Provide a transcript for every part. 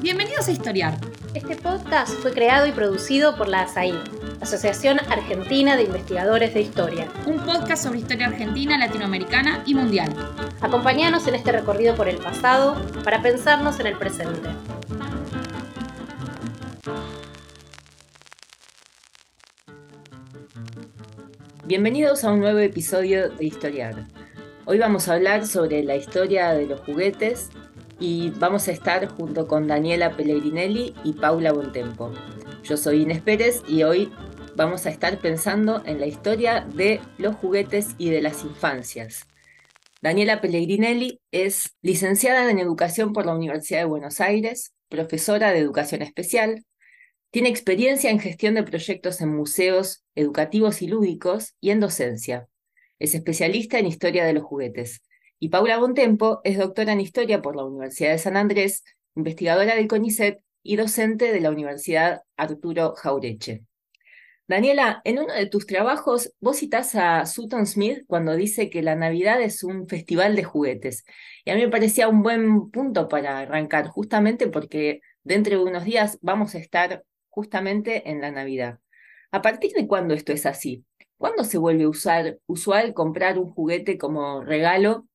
Bienvenidos a Historiar. Este podcast fue creado y producido por la ASAI, Asociación Argentina de Investigadores de Historia. Un podcast sobre historia argentina, latinoamericana y mundial. Acompáñanos en este recorrido por el pasado para pensarnos en el presente. Bienvenidos a un nuevo episodio de Historiar. Hoy vamos a hablar sobre la historia de los juguetes y vamos a estar junto con Daniela Pellegrinelli y Paula Bontempo. Yo soy Inés Pérez y hoy vamos a estar pensando en la historia de los juguetes y de las infancias. Daniela Pellegrinelli es licenciada en Educación por la Universidad de Buenos Aires, profesora de Educación Especial, tiene experiencia en gestión de proyectos en museos educativos y lúdicos y en docencia. Es especialista en historia de los juguetes y Paula Bontempo es doctora en Historia por la Universidad de San Andrés, investigadora del CONICET y docente de la Universidad Arturo Jaureche. Daniela, en uno de tus trabajos vos citás a Sutton Smith cuando dice que la Navidad es un festival de juguetes. Y a mí me parecía un buen punto para arrancar, justamente porque dentro de unos días vamos a estar justamente en la Navidad. ¿A partir de cuándo esto es así? ¿Cuándo se vuelve usar, usual comprar un juguete como regalo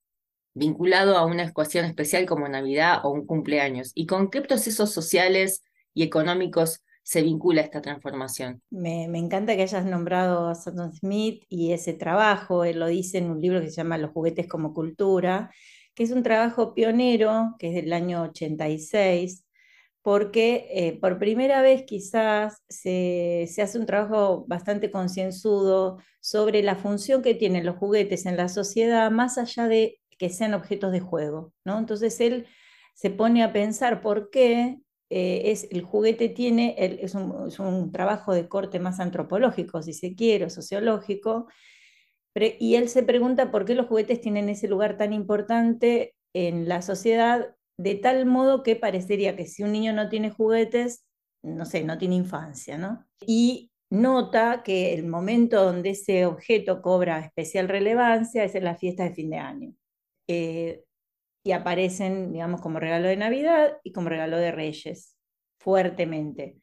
vinculado a una ecuación especial como Navidad o un cumpleaños? ¿Y con qué procesos sociales y económicos se vincula esta transformación? Me, encanta que hayas nombrado a Sutton Smith y ese trabajo, él lo dice en un libro que se llama Los juguetes como cultura, que es un trabajo pionero, que es del año 86, porque eh, por primera vez quizás se, se hace un trabajo bastante concienzudo sobre la función que tienen los juguetes en la sociedad, más allá de que sean objetos de juego, ¿no? Entonces él se pone a pensar por qué eh, es, el juguete tiene, es, un, trabajo de corte más antropológico, si se quiere, sociológico, y él se pregunta por qué los juguetes tienen ese lugar tan importante en la sociedad, de tal modo que parecería que si un niño no tiene juguetes, no sé, no tiene infancia, ¿no? Y nota que el momento donde ese objeto cobra especial relevancia es en la fiesta de fin de año. Eh, y aparecen, digamos, como regalo de Navidad y como regalo de Reyes, fuertemente.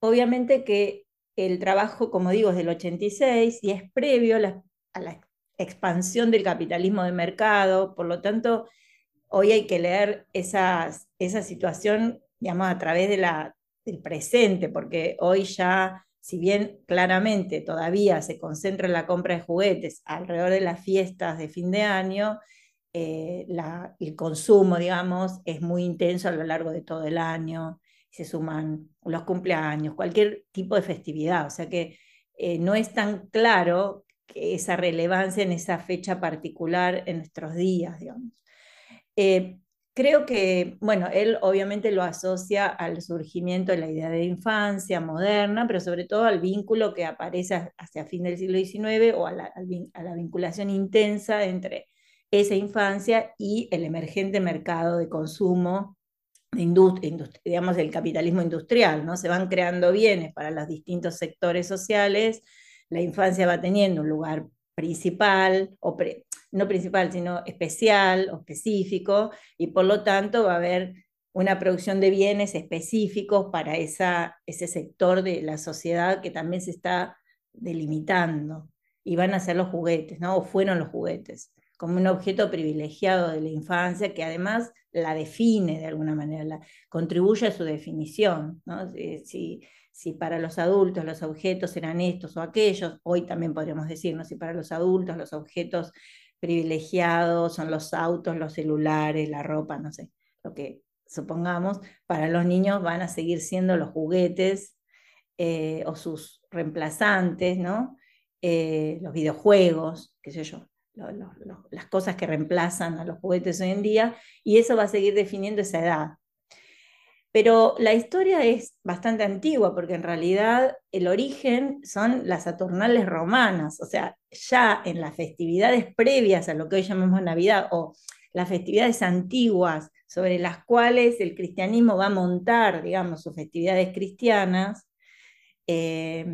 Obviamente que el trabajo, como digo, es del 86 y es previo a la, expansión del capitalismo de mercado, por lo tanto, hoy hay que leer esa situación, digamos, a través de la, del presente, porque hoy ya si bien claramente todavía se concentra en la compra de juguetes alrededor de las fiestas de fin de año, eh, el consumo, digamos, es muy intenso a lo largo de todo el año, se suman los cumpleaños, cualquier tipo de festividad, o sea que eh, no es tan claro esa relevancia en esa fecha particular en nuestros días. Eh, Creo que, bueno, él obviamente lo asocia al surgimiento de la idea de infancia moderna, pero sobre todo al vínculo que aparece hacia fin del siglo XIX o a la, vinculación intensa entre esa infancia y el emergente mercado de consumo, digamos, del capitalismo industrial, ¿no? Se van creando bienes para los distintos sectores sociales, la infancia va teniendo un lugar principal o no principal, sino especial o específico, y por lo tanto va a haber una producción de bienes específicos para esa, ese sector de la sociedad que también se está delimitando. Y van a ser los juguetes, ¿no? O fueron los juguetes, como un objeto privilegiado de la infancia que además la define de alguna manera, la, contribuye a su definición. ¿no? Si, si para los adultos los objetos eran estos o aquellos, hoy también podríamos decir, ¿no? si para los adultos los objetos privilegiados son los autos, los celulares, la ropa, no sé, lo que supongamos, para los niños van a seguir siendo los juguetes eh, o sus reemplazantes, ¿no? Eh, los videojuegos, qué sé yo, las cosas que reemplazan a los juguetes hoy en día, y eso va a seguir definiendo esa edad. Pero la historia es bastante antigua porque en realidad el origen son las Saturnales romanas, o sea, ya en las festividades previas a lo que hoy llamamos Navidad o las festividades antiguas sobre las cuales el cristianismo va a montar, digamos, sus festividades cristianas, eh,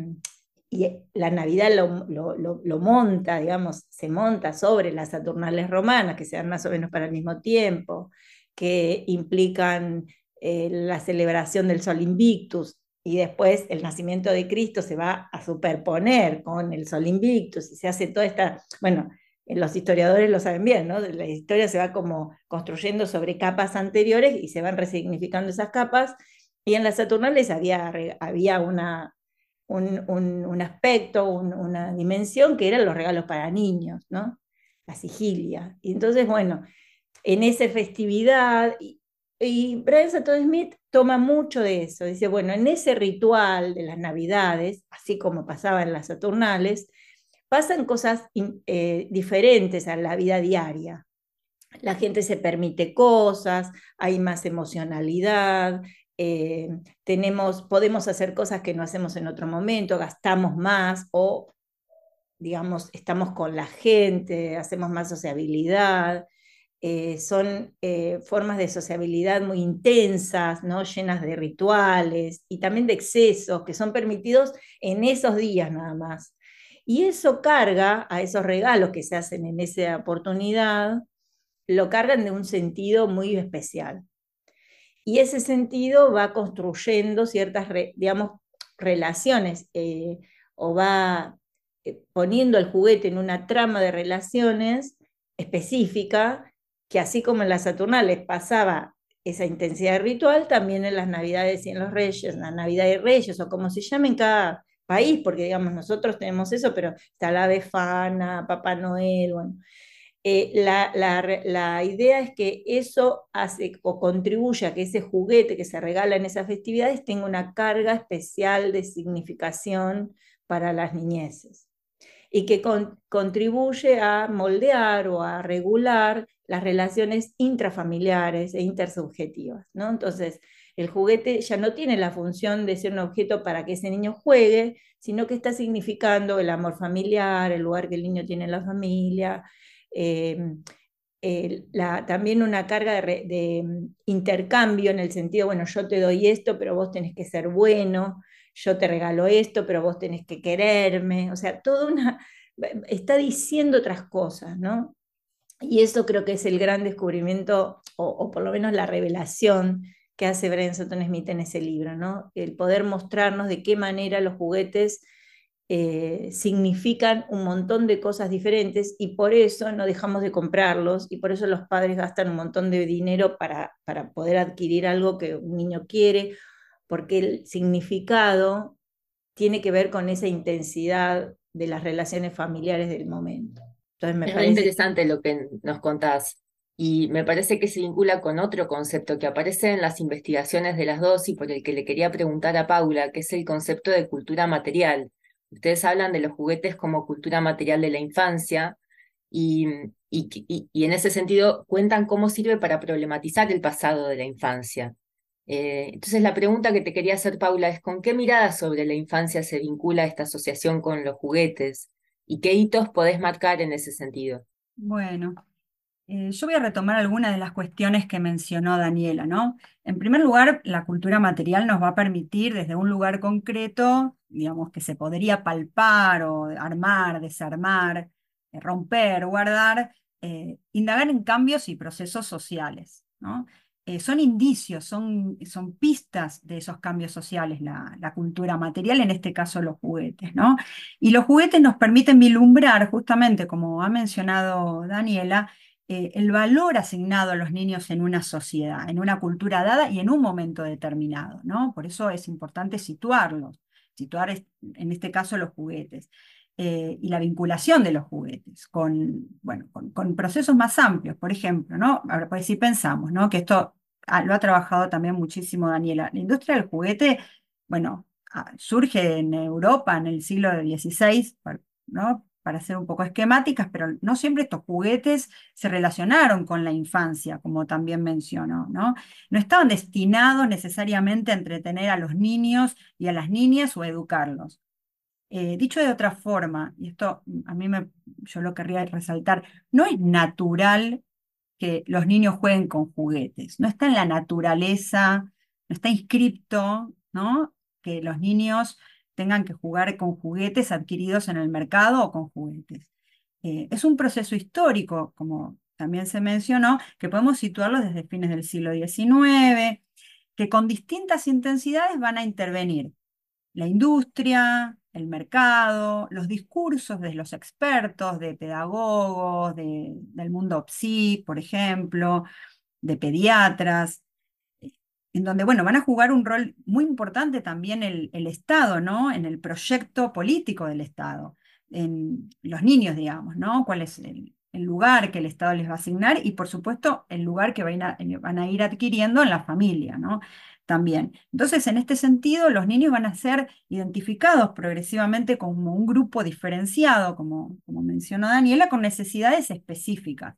y la Navidad lo, monta, digamos, se monta sobre las Saturnales romanas, que se dan más o menos para el mismo tiempo, que implican eh, la celebración del Sol Invictus, y después el nacimiento de Cristo se va a superponer con el Sol Invictus y se hace toda esta, bueno, eh, los historiadores lo saben bien, ¿no? La historia se va como construyendo sobre capas anteriores y se van resignificando esas capas. Y en las Saturnales había, había una, un, aspecto, una dimensión que eran los regalos para niños, ¿no? La sigilia. Y entonces, bueno, en esa festividad, y, y Brian Smith toma mucho de eso. Dice, bueno, en ese ritual de las Navidades, así como pasaba en las Saturnales, pasan cosas eh, diferentes a la vida diaria. La gente se permite cosas, hay más emocionalidad, eh, tenemos, podemos hacer cosas que no hacemos en otro momento, gastamos más o, digamos, estamos con la gente, hacemos más sociabilidad. Eh, son formas de sociabilidad muy intensas, ¿no? llenas de rituales y también de excesos que son permitidos en esos días nada más. Y eso carga a esos regalos que se hacen en esa oportunidad, lo cargan de un sentido muy especial. Y ese sentido va construyendo ciertas, digamos, relaciones eh, o va eh, poniendo el juguete en una trama de relaciones específica que así como en las Saturnales pasaba esa intensidad ritual, también en las Navidades y en los Reyes, la Navidad de Reyes o como se llamen cada país, porque digamos, nosotros tenemos eso, pero está la Befana, Papá Noel, bueno. Eh, la, la, idea es que eso hace o contribuye a que ese juguete que se regala en esas festividades tenga una carga especial de significación para las niñeces y que contribuye a moldear o a regular las relaciones intrafamiliares e intersubjetivas. ¿no? Entonces, el juguete ya no tiene la función de ser un objeto para que ese niño juegue, sino que está significando el amor familiar, el lugar que el niño tiene en la familia, em, también una carga de, mm, intercambio en el sentido, bueno, yo te doy esto, pero vos tenés que ser bueno, yo te regalo esto, pero vos tenés que quererme, o sea, toda una, está diciendo otras cosas, ¿no? Y eso creo que es el gran descubrimiento, o, o por lo menos la revelación que hace Brian Sutton Smith en ese libro, ¿no? El poder mostrarnos de qué manera los juguetes eh, significan un montón de cosas diferentes y por eso no dejamos de comprarlos y por eso los padres gastan un montón de dinero para, para poder adquirir algo que un niño quiere, porque el significado tiene que ver con esa intensidad de las relaciones familiares del momento. Entonces me es parece... interesante lo que nos contás. Y me parece que se vincula con otro concepto que aparece en las investigaciones de las dos y por el que le quería preguntar a Paula, que es el concepto de cultura material. Ustedes hablan de los juguetes como cultura material de la infancia y, y, en ese sentido cuentan cómo sirve para problematizar el pasado de la infancia. Eh, entonces la pregunta que te quería hacer, Paula, es ¿con qué mirada sobre la infancia se vincula esta asociación con los juguetes? ¿Y qué hitos podés marcar en ese sentido? Bueno, eh, yo voy a retomar algunas de las cuestiones que mencionó Daniela, ¿no? En primer lugar, la cultura material nos va a permitir desde un lugar concreto, digamos, que se podría palpar o armar, desarmar, eh, romper, guardar, eh, indagar en cambios y procesos sociales, ¿no? son indicios, son, son, pistas de esos cambios sociales, la, cultura material, en este caso los juguetes, ¿no? Y los juguetes nos permiten vislumbrar, justamente como ha mencionado Daniela, eh, el valor asignado a los niños en una sociedad, en una cultura dada y en un momento determinado, ¿no? Por eso es importante situarlos, situar en este caso los juguetes. Eh, y la vinculación de los juguetes con, bueno, con, procesos más amplios, por ejemplo, ¿no? Ahora, pues si pensamos, ¿no? Que esto lo ha trabajado también muchísimo Daniela. La industria del juguete, bueno, surge en Europa en el siglo XVI, ¿no? Para ser un poco esquemáticas, pero no siempre estos juguetes se relacionaron con la infancia, como también mencionó, ¿no? No estaban destinados necesariamente a entretener a los niños y a las niñas o a educarlos. Eh, dicho de otra forma, y esto a mí me, yo lo querría resaltar, no es natural que los niños jueguen con juguetes, no está en la naturaleza, no está inscripto, ¿no? Que los niños tengan que jugar con juguetes adquiridos en el mercado o con juguetes. Eh, es un proceso histórico, como también se mencionó, que podemos situarlos desde fines del siglo XIX, que con distintas intensidades van a intervenir la industria, el mercado, los discursos de los expertos, de pedagogos, del mundo psi, por ejemplo, de pediatras, en donde, bueno, van a jugar un rol muy importante también el, Estado, ¿no? En el proyecto político del Estado, en los niños, digamos, ¿no? ¿Cuál es el, lugar que el Estado les va a asignar y, por supuesto, el lugar que van a, van a ir adquiriendo en la familia, ¿no? También. Entonces, en este sentido, los niños van a ser identificados progresivamente como un grupo diferenciado, como, como mencionó Daniela, con necesidades específicas.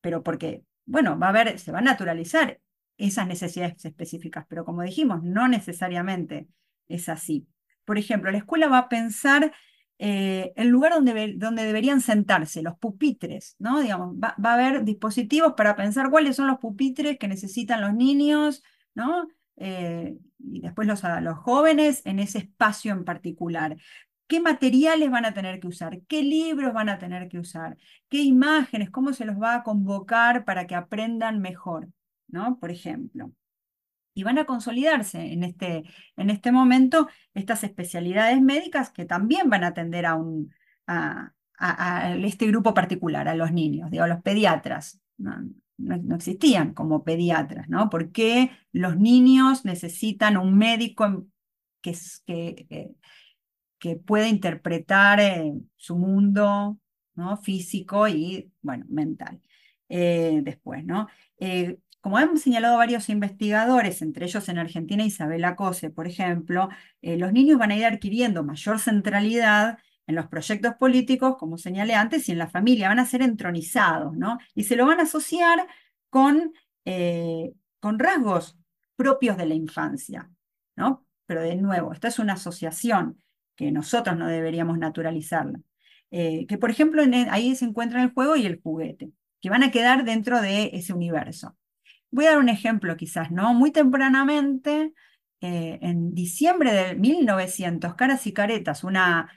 Pero porque, bueno, va a haber, se va a naturalizar esas necesidades específicas, pero como dijimos, no necesariamente es así. Por ejemplo, la escuela va a pensar eh, el lugar donde, donde, deberían sentarse, los pupitres, ¿no? Digamos, va, a haber dispositivos para pensar cuáles son los pupitres que necesitan los niños, ¿no? Eh, y después los, los jóvenes en ese espacio en particular. ¿Qué materiales van a tener que usar? ¿Qué libros van a tener que usar? ¿Qué imágenes? ¿Cómo se los va a convocar para que aprendan mejor? ¿No? Por ejemplo. Y van a consolidarse en este, en este momento estas especialidades médicas que también van a atender a, este grupo particular, a los niños, digo, a los pediatras. No, existían como pediatras, ¿no? Porque los niños necesitan un médico que, que, eh, que pueda interpretar eh, su mundo ¿no? físico y, bueno, mental. Eh, después, ¿no? Como han señalado varios investigadores, entre ellos en Argentina Isabela Cose, por ejemplo, eh, los niños van a ir adquiriendo mayor centralidad en los proyectos políticos, como señalé antes, y en la familia, van a ser entronizados, ¿no? Y se lo van a asociar con, eh, con rasgos propios de la infancia, ¿no? Pero de nuevo, esta es una asociación que nosotros no deberíamos naturalizarla. Eh, que por ejemplo ahí se encuentra el juego y el juguete, que van a quedar dentro de ese universo. Voy a dar un ejemplo quizás, ¿no? Muy tempranamente, eh, en diciembre de 1900, Caras y Caretas, una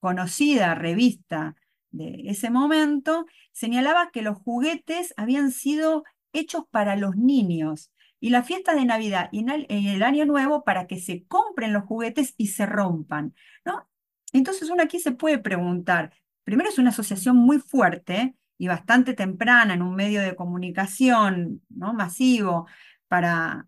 conocida revista de ese momento, señalaba que los juguetes habían sido hechos para los niños y la fiesta de Navidad y el Año Nuevo para que se compren los juguetes y se rompan, ¿no? Entonces uno aquí se puede preguntar, primero es una asociación muy fuerte y bastante temprana en un medio de comunicación ¿no? masivo para,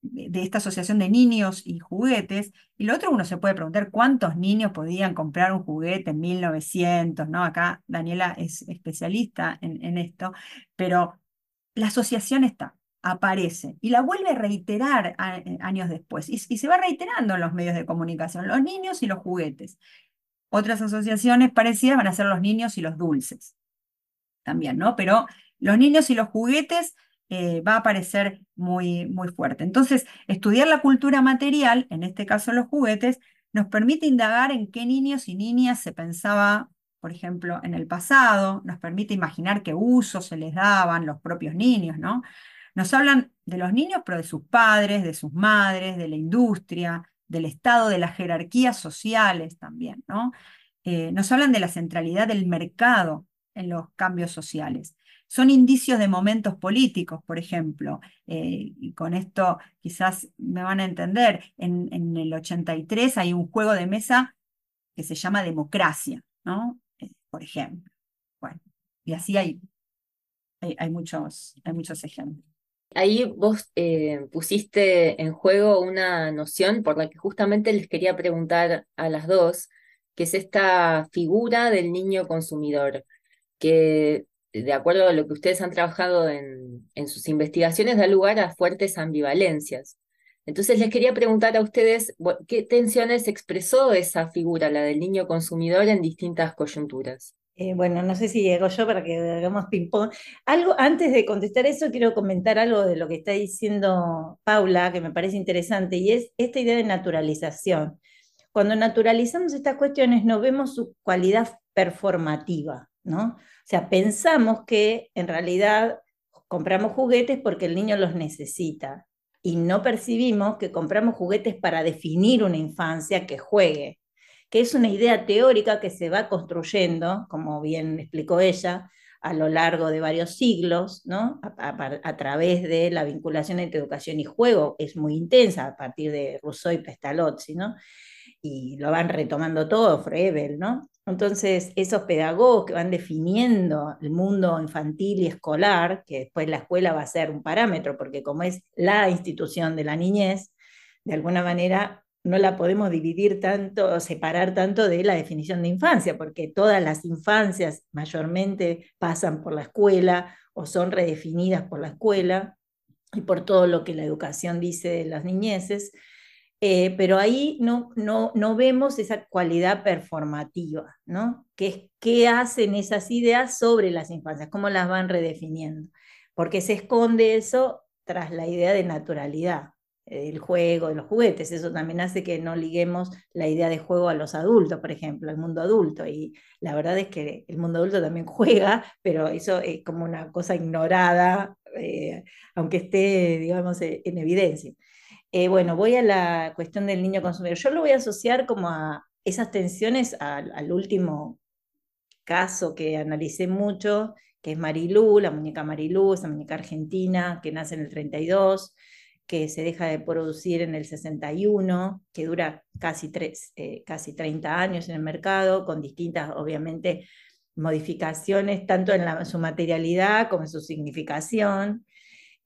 de esta asociación de niños y juguetes. Y lo otro uno se puede preguntar cuántos niños podían comprar un juguete en 1900, ¿no? Acá Daniela es especialista en, esto, pero la asociación está, aparece y la vuelve a reiterar años después y, y, se va reiterando en los medios de comunicación, los niños y los juguetes. Otras asociaciones parecidas van a ser los niños y los dulces también, ¿no? Pero los niños y los juguetes eh, va a aparecer muy, muy fuerte. Entonces, estudiar la cultura material, en este caso los juguetes, nos permite indagar en qué niños y niñas se pensaba, por ejemplo, en el pasado, nos permite imaginar qué usos se les daban los propios niños, ¿no? Nos hablan de los niños, pero de sus padres, de sus madres, de la industria, del estado de las jerarquías sociales también, ¿no? Eh, nos hablan de la centralidad del mercado en los cambios sociales. Son indicios de momentos políticos, por ejemplo, eh, y con esto quizás me van a entender, en, el 83 hay un juego de mesa que se llama democracia, ¿no? Eh, por ejemplo. Bueno, y así hay, hay, muchos, hay muchos ejemplos. Ahí vos eh, pusiste en juego una noción por la que justamente les quería preguntar a las dos, que es esta figura del niño consumidor que de acuerdo a lo que ustedes han trabajado en, sus investigaciones, da lugar a fuertes ambivalencias. Entonces les quería preguntar a ustedes qué tensiones expresó esa figura, la del niño consumidor, en distintas coyunturas. Eh, bueno, no sé si llego yo para que hagamos ping-pong. Algo, antes de contestar eso, quiero comentar algo de lo que está diciendo Paula, que me parece interesante, y es esta idea de naturalización. Cuando naturalizamos estas cuestiones, no vemos su cualidad performativa, ¿no? O sea, pensamos que en realidad compramos juguetes porque el niño los necesita y no percibimos que compramos juguetes para definir una infancia que juegue, que es una idea teórica que se va construyendo, como bien explicó ella, a lo largo de varios siglos, ¿no? a, través de la vinculación entre educación y juego, es muy intensa a partir de Rousseau y Pestalozzi, ¿no? y lo van retomando todo, Frebel, ¿no? Entonces, esos pedagogos que van definiendo el mundo infantil y escolar, que después la escuela va a ser un parámetro, porque como es la institución de la niñez, de alguna manera no la podemos dividir tanto, separar tanto de la definición de infancia, porque todas las infancias mayormente pasan por la escuela o son redefinidas por la escuela y por todo lo que la educación dice de las niñeces. Eh, pero ahí no, no, no, vemos esa cualidad performativa, ¿no? Que es qué hacen esas ideas sobre las infancias, cómo las van redefiniendo, porque se esconde eso tras la idea de naturalidad, el juego, los juguetes, eso también hace que no liguemos la idea de juego a los adultos, por ejemplo, al mundo adulto, y la verdad es que el mundo adulto también juega, pero eso es como una cosa ignorada, eh, aunque esté, digamos, en evidencia. Eh, bueno, voy a la cuestión del niño consumidor. Yo lo voy a asociar como a esas tensiones al, último caso que analicé mucho, que es Marilú, la muñeca Marilú, esa muñeca argentina que nace en el 32, que se deja de producir en el 61, que dura casi, eh, casi 30 años en el mercado, con distintas, obviamente, modificaciones, tanto en su materialidad como en su significación.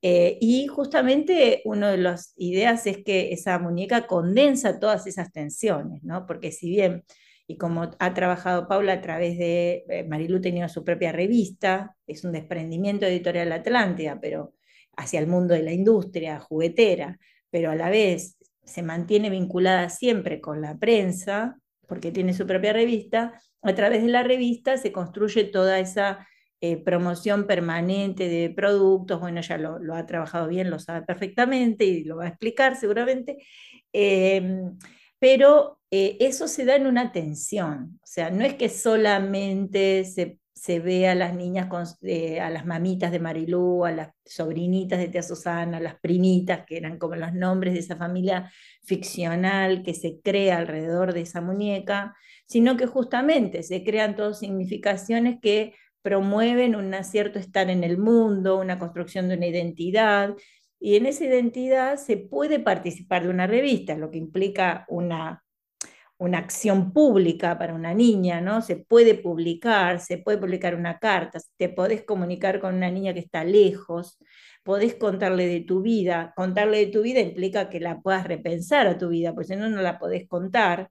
Eh, y justamente una de las ideas es que esa muñeca condensa todas esas tensiones, ¿no? Porque si bien, y como ha trabajado Paula a través de, eh, Marilu tenía su propia revista, es un desprendimiento editorial Atlántida, pero hacia el mundo de la industria juguetera, pero a la vez se mantiene vinculada siempre con la prensa, porque tiene su propia revista, a través de la revista se construye toda esa eh, promoción permanente de productos, bueno, ya lo, ha trabajado bien, lo sabe perfectamente y lo va a explicar seguramente, em, pero eh, eso se da en una tensión, o sea, no es que solamente se, se ve a las niñas, eh, a las mamitas de Marilú, a las sobrinitas de tía Susana, a las primitas, que eran como los nombres de esa familia ficcional que se crea alrededor de esa muñeca, sino que justamente se crean todas significaciones que promueven un cierto estar en el mundo, una construcción de una identidad, y en esa identidad se puede participar de una revista, lo que implica una, una acción pública para una niña, ¿no? Se puede publicar, se puede publicar una carta, te podés comunicar con una niña que está lejos, podés contarle de tu vida. Contarle de tu vida implica que la puedas repensar a tu vida, porque si no, no la podés contar.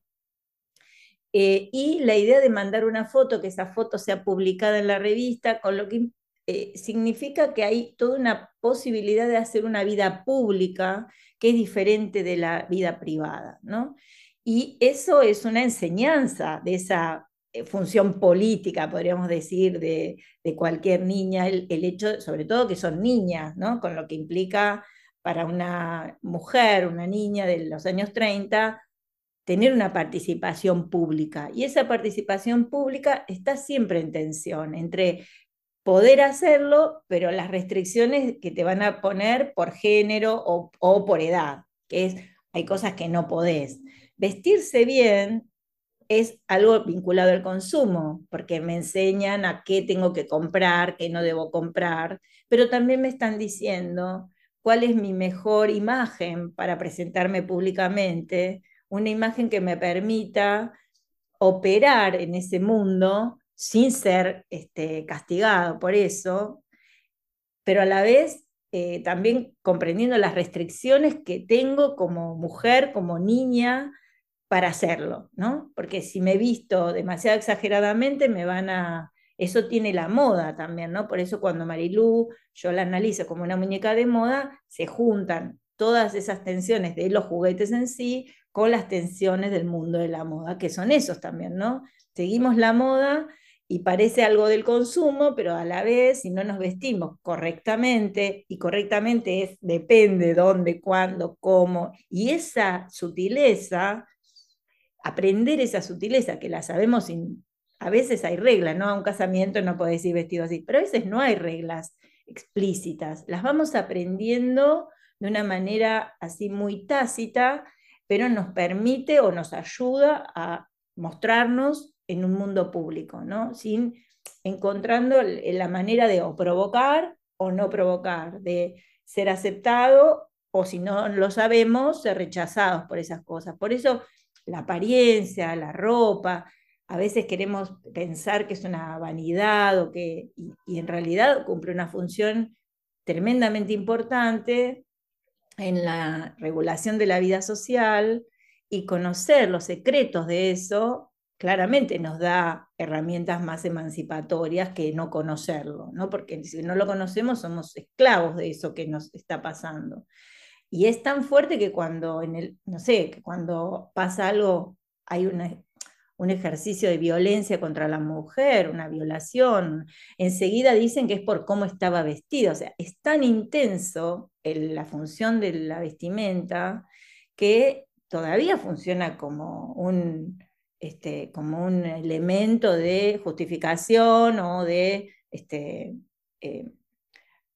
Eh, y la idea de mandar una foto, que esa foto sea publicada en la revista, con lo que eh, significa que hay toda una posibilidad de hacer una vida pública que es diferente de la vida privada, ¿no? Y eso es una enseñanza de esa eh, función política, podríamos decir, de, cualquier niña, el, el, hecho, sobre todo que son niñas, ¿no? Con lo que implica para una mujer, una niña de los años 30, tener una participación pública. Y esa participación pública está siempre en tensión entre poder hacerlo, pero las restricciones que te van a poner por género o, por edad, que es, hay cosas que no podés. Vestirse bien es algo vinculado al consumo, porque me enseñan a qué tengo que comprar, qué no debo comprar, pero también me están diciendo cuál es mi mejor imagen para presentarme públicamente, una imagen que me permita operar en ese mundo sin ser este, castigado por eso, pero a la vez eh, también comprendiendo las restricciones que tengo como mujer, como niña, para hacerlo, ¿no? Porque si me visto demasiado exageradamente, me van a... Eso tiene la moda también, ¿no? Por eso cuando Marilú, yo la analizo como una muñeca de moda, se juntan todas esas tensiones de los juguetes en sí con las tensiones del mundo de la moda, que son esos también, ¿no? Seguimos la moda y parece algo del consumo, pero a la vez, si no nos vestimos correctamente, y correctamente es depende dónde, cuándo, cómo, y esa sutileza, aprender esa sutileza, que la sabemos a veces hay reglas, ¿no? A un casamiento no podés ir vestido así, pero a veces no hay reglas explícitas, las vamos aprendiendo de una manera así muy tácita, pero nos permite o nos ayuda a mostrarnos en un mundo público, ¿no? Sin encontrando la manera de o provocar o no provocar, de ser aceptado o si no lo sabemos, ser rechazados por esas cosas. Por eso la apariencia, la ropa, a veces queremos pensar que es una vanidad o que, y, en realidad cumple una función tremendamente importante en la regulación de la vida social y conocer los secretos de eso claramente nos da herramientas más emancipatorias que no conocerlo, ¿no? Porque si no lo conocemos somos esclavos de eso que nos está pasando. Y es tan fuerte que cuando en el, no sé, que cuando pasa algo, hay un ejercicio de violencia contra la mujer, una violación, enseguida dicen que es por cómo estaba vestida. O sea, es tan intenso la función de la vestimenta que todavía funciona como un, este, como un elemento de justificación o de, este, eh,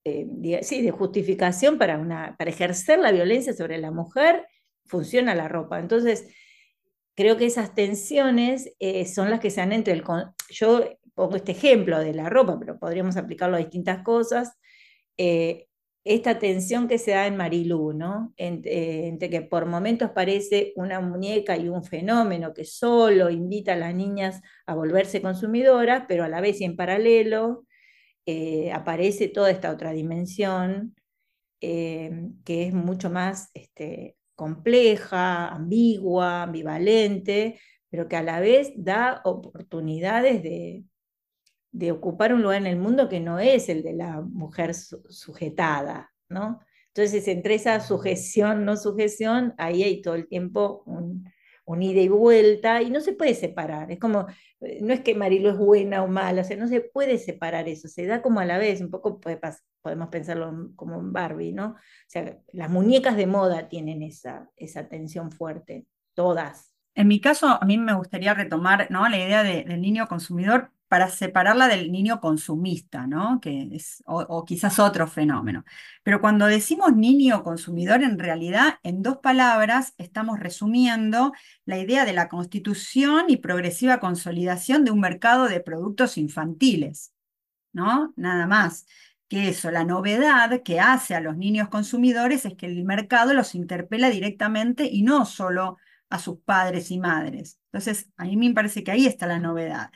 eh, sí, de justificación para, una, para ejercer la violencia sobre la mujer, funciona la ropa. Entonces, creo que esas tensiones eh, son las que se dan entre el... Yo pongo este ejemplo de la ropa, pero podríamos aplicarlo a distintas cosas esta tensión que se da en Marilú, ¿no? Eh, entre, que por momentos parece una muñeca y un fenómeno que solo invita a las niñas a volverse consumidoras, pero a la vez y en paralelo eh, aparece toda esta otra dimensión eh, que es mucho más este, compleja, ambigua, ambivalente, pero que a la vez da oportunidades de, de ocupar un lugar en el mundo que no es el de la mujer sujetada, ¿no? Entonces, entre esa sujeción, no sujeción, ahí hay todo el tiempo un, ida y vuelta y no se puede separar. Es como, eh, no es que Marilo es buena o mala, o sea, no se puede separar eso, se da como a la vez, un poco podemos pensarlo como en Barbie, ¿no? O sea, las muñecas de moda tienen esa, esa tensión fuerte, todas. En mi caso, a mí me gustaría retomar ¿no? la idea del niño consumidor para separarla del niño consumista, ¿no? Que es, o, quizás otro fenómeno. Pero cuando decimos niño consumidor, en realidad, en dos palabras, estamos resumiendo la idea de la constitución y progresiva consolidación de un mercado de productos infantiles, ¿no? Nada más que eso. La novedad que hace a los niños consumidores es que el mercado los interpela directamente y no solo a sus padres y madres. Entonces, a mí me parece que ahí está la novedad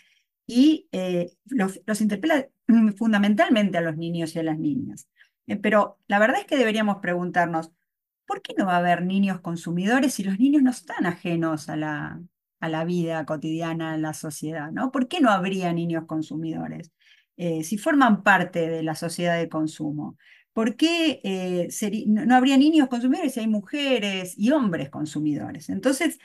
y eh, los, interpela fundamentalmente a los niños y a las niñas. Eh, pero la verdad es que deberíamos preguntarnos, ¿por qué no va a haber niños consumidores si los niños no están ajenos a la, a la vida cotidiana en la sociedad? ¿no? ¿Por qué no habría niños consumidores eh, si forman parte de la sociedad de consumo? ¿Por qué no habría niños consumidores si hay mujeres y hombres consumidores? Entonces,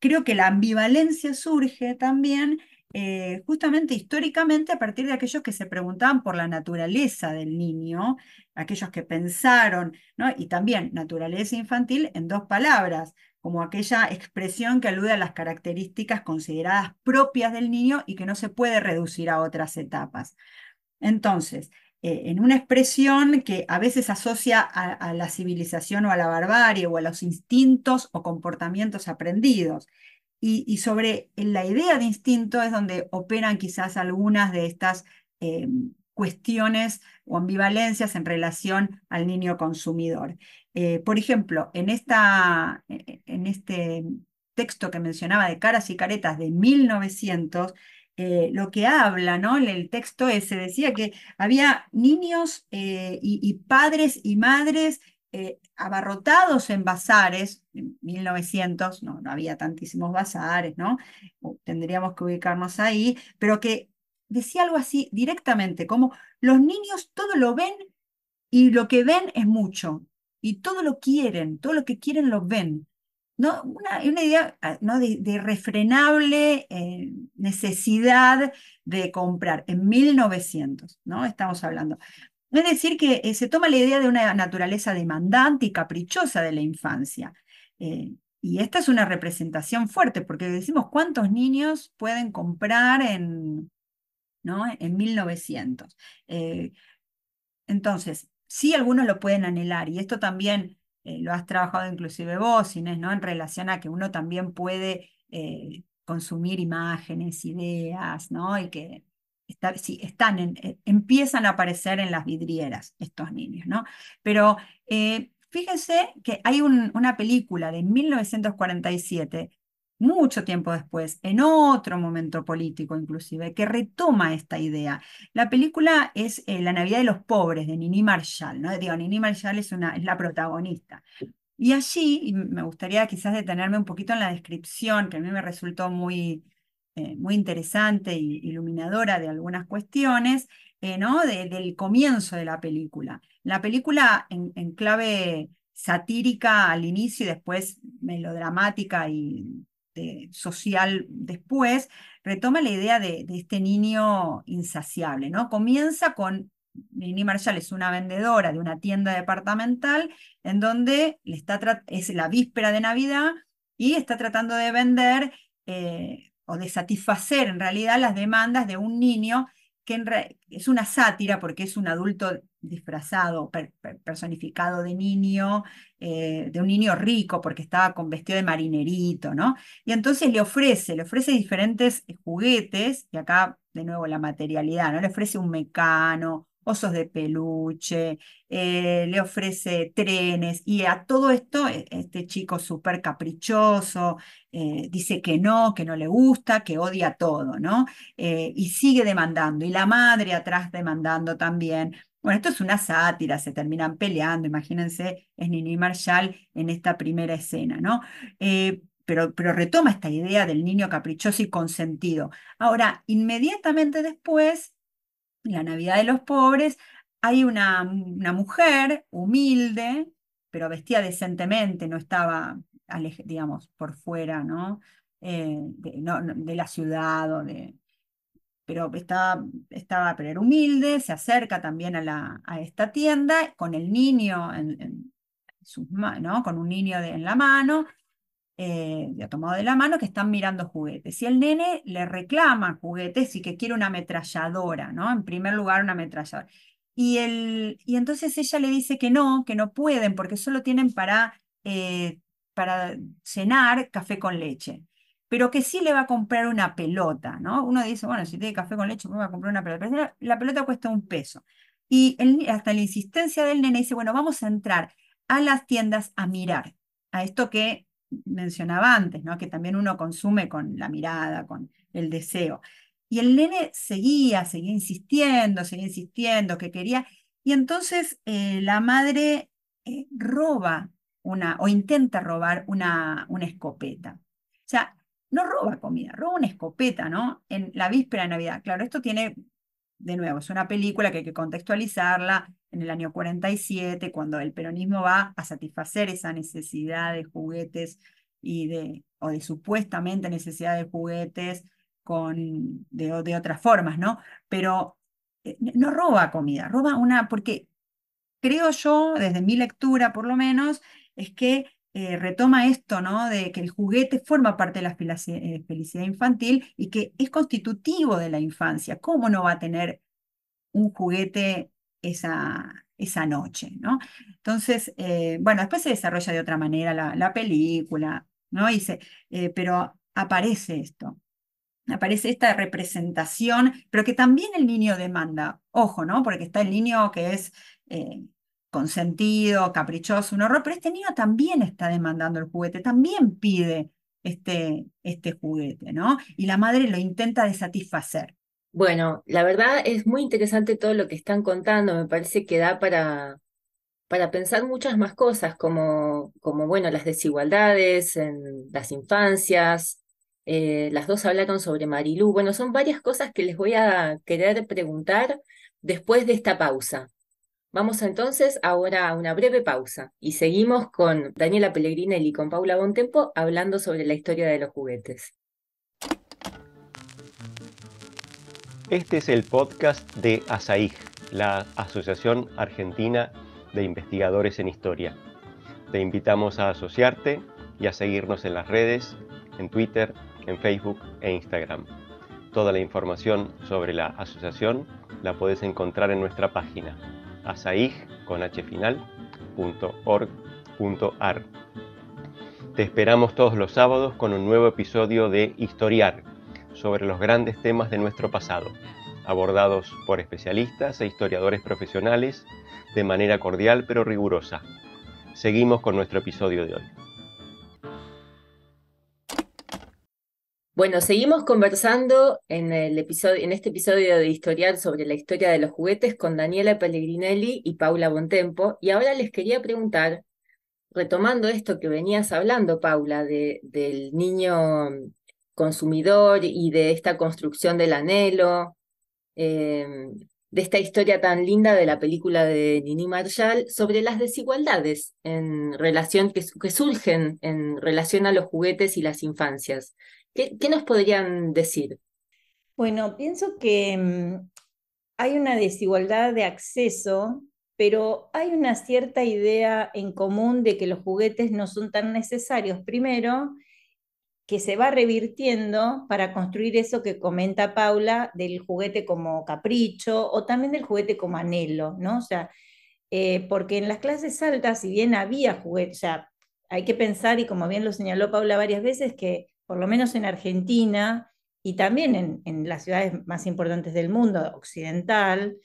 creo que la ambivalencia surge también eh, justamente históricamente a partir de aquellos que se preguntaban por la naturaleza del niño, aquellos que pensaron, y también naturaleza infantil en dos palabras, como aquella expresión que alude a las características consideradas propias del niño y que no se puede reducir a otras etapas. Entonces, eh, en una expresión que a veces asocia a, la civilización o a la barbarie o a los instintos o comportamientos aprendidos. Y, sobre la idea de instinto es donde operan quizás algunas de estas eh, cuestiones o ambivalencias en relación al niño consumidor. Eh, por ejemplo, en, esta, e, en este texto que mencionaba de Caras y Caretas de 1900, eh, lo que habla, ¿no? El texto ese decía que había niños y, padres y madres eh, abarrotados en bazares, en 1900 no, no había tantísimos bazares, ¿no? Tendríamos que ubicarnos ahí, pero que decía algo así directamente, como los niños todo lo ven y lo que ven es mucho, y todo lo quieren, todo lo que quieren lo ven. ¿no? Una, una idea ah, ¿no? de, de refrenable eh, necesidad de comprar en 1900, ¿no? Estamos hablando. Es decir, que eh, se toma la idea de una naturaleza demandante y caprichosa de la infancia. Eh, y esta es una representación fuerte, porque decimos cuántos niños pueden comprar en, ¿no? en 1900. Eh, entonces, sí algunos lo pueden anhelar, y esto también lo has trabajado inclusive vos, Inés, ¿no? en relación a que uno también puede consumir imágenes, ideas, ¿no? y que sí, están eh, empiezan a aparecer en las vidrieras estos niños, ¿no? Pero eh, fíjense que hay una película de 1947, mucho tiempo después, en otro momento político inclusive, que retoma esta idea. La película es eh, La Navidad de los Pobres, de Nini Marshall, ¿no? Digo, Nini Marshall es, una, es la protagonista. Y allí, me gustaría quizás detenerme un poquito en la descripción, que a mí me resultó muy, eh, muy interesante e iluminadora de algunas cuestiones, eh, ¿no? del comienzo de la película. La película en, clave satírica al inicio y después melodramática y social después, retoma la idea de, este niño insaciable, ¿no? Comienza con Nini Marshall es una vendedora de una tienda departamental en donde le está es la víspera de Navidad y está tratando de vender eh, o de satisfacer en realidad las demandas de un niño que es una sátira porque es un adulto disfrazado, personificado de niño, eh, de un niño rico porque estaba con vestido de marinerito, ¿no? Y entonces le ofrece, le ofrece diferentes juguetes, y acá de nuevo la materialidad, ¿no? Le ofrece un mecano, osos de peluche, eh, le ofrece trenes y a todo esto e, este chico súper caprichoso eh, dice que no, que no le gusta, que odia todo, ¿no? Eh, y sigue demandando y la madre atrás demandando también. Bueno, esto es una sátira, se terminan peleando, imagínense, es Nini Marshall en esta primera escena, ¿no? pero, pero retoma esta idea del niño caprichoso y consentido. Ahora, inmediatamente después la Navidad de los pobres, hay una, una mujer humilde, pero vestida decentemente, no estaba, digamos, por fuera, ¿no? Eh, de, la ciudad o de, pero estaba, estaba pero era humilde, se acerca también a, la, a esta tienda con el niño en, sus manos, con un niño en la mano, eh, ha tomado de la mano, que están mirando juguetes. Y el nene le reclama juguetes y que quiere una ametralladora, ¿no? En primer lugar, una ametralladora. Y, el, y entonces ella le dice que no, que no pueden, porque solo tienen para, eh, para cenar café con leche. Pero que sí le va a comprar una pelota, ¿no? Uno dice, bueno, si tiene café con leche, me va a comprar una pelota. Pero la pelota cuesta un peso. Y hasta la insistencia del nene dice, bueno, vamos a entrar a las tiendas a mirar a esto que mencionaba antes, ¿no? que también uno consume con la mirada, con el deseo. Y el nene seguía, seguía insistiendo, seguía insistiendo, que quería. Y entonces eh, la madre eh, roba una, o intenta robar una, una escopeta. O sea, no roba comida, roba una escopeta, ¿no? En la víspera de Navidad. Claro, esto tiene, de nuevo, es una película que hay que contextualizarla en el año 47, cuando el peronismo va a satisfacer esa necesidad de juguetes y de, o de supuestamente necesidad de juguetes con, de, de otras formas, ¿no? Pero eh, no roba comida, roba una, porque creo yo, desde mi lectura por lo menos, es que eh, retoma esto, ¿no? De que el juguete forma parte de la eh, felicidad infantil y que es constitutivo de la infancia. ¿Cómo no va a tener un juguete esa, esa noche, ¿no? Entonces, eh, bueno, después se desarrolla de otra manera la, película, ¿no? Y pero aparece esto, aparece esta representación, pero que también el niño demanda, ojo, ¿no? Porque está el niño que es consentido, caprichoso, un horror, pero este niño también está demandando el juguete, también pide este, este juguete, ¿no? Y la madre lo intenta de satisfacer. Bueno, la verdad es muy interesante todo lo que están contando, me parece que da para, para pensar muchas más cosas, como, como bueno, las desigualdades en las infancias, eh, las dos hablaron sobre Marilú, bueno, son varias cosas que les voy a querer preguntar después de esta pausa. Vamos entonces ahora a una breve pausa y seguimos con Daniela Pellegrinelli y con Paula Bontempo hablando sobre la historia de los juguetes. Este es el podcast de ASAIG, la Asociación Argentina de Investigadores en Historia. Te invitamos a asociarte y a seguirnos en las redes, en Twitter, en Facebook e Instagram. Toda la información sobre la asociación la puedes encontrar en nuestra página asaig.org.ar. Te esperamos todos los sábados con un nuevo episodio de Historiar sobre los grandes temas de nuestro pasado. abordados por especialistas e historiadores profesionales de manera cordial pero rigurosa. Seguimos con nuestro episodio de hoy. Bueno, seguimos conversando en, el episodio, en este episodio de Historiar sobre la historia de los juguetes con Daniela Pellegrinelli y Paula Bontempo. Y ahora les quería preguntar, retomando esto que venías hablando, Paula, de, del niño consumidor y de esta construcción del anhelo, em, de esta historia tan linda de la película de Nini Marshall sobre las desigualdades en relación, que surgen en relación a los juguetes y las infancias. ¿Qué, nos podrían decir? Bueno, pienso que mm, hay una desigualdad de acceso, pero hay una cierta idea en común de que los juguetes no son tan necesarios. Primero, que se va revirtiendo para construir eso que comenta Paula del juguete como capricho o también del juguete como anhelo, ¿no? O sea, eh, porque en las clases altas, si bien había juguetes, hay que pensar, y como bien lo señaló Paula varias veces, que por lo menos en Argentina y también en, las ciudades más importantes del mundo occidental,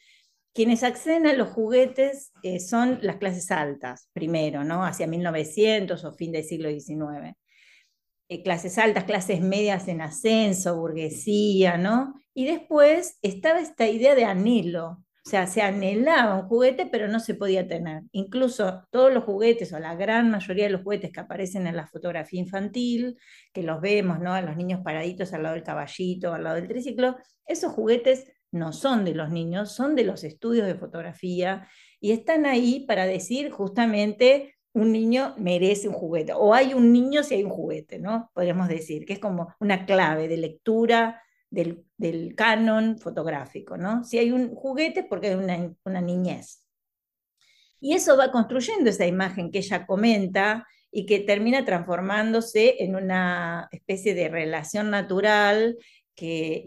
quienes acceden a los juguetes eh, son las clases altas, primero, ¿no? Hacia 1900 o fin del siglo XIX. Eh, clases altas, clases medias en ascenso, burguesía, ¿no? Y después estaba esta idea de anhelo, o sea, se anhelaba un juguete, pero no se podía tener. Incluso todos los juguetes, o la gran mayoría de los juguetes que aparecen en la fotografía infantil, que los vemos, ¿no? A los niños paraditos al lado del caballito, al lado del triciclo, esos juguetes no son de los niños, son de los estudios de fotografía y están ahí para decir justamente un niño merece un juguete, o hay un niño si hay un juguete, ¿no? Podríamos decir, que es como una clave de lectura del, canon fotográfico, ¿no? Si hay un juguete porque hay una, una niñez. Y eso va construyendo esa imagen que ella comenta y que termina transformándose en una especie de relación natural que,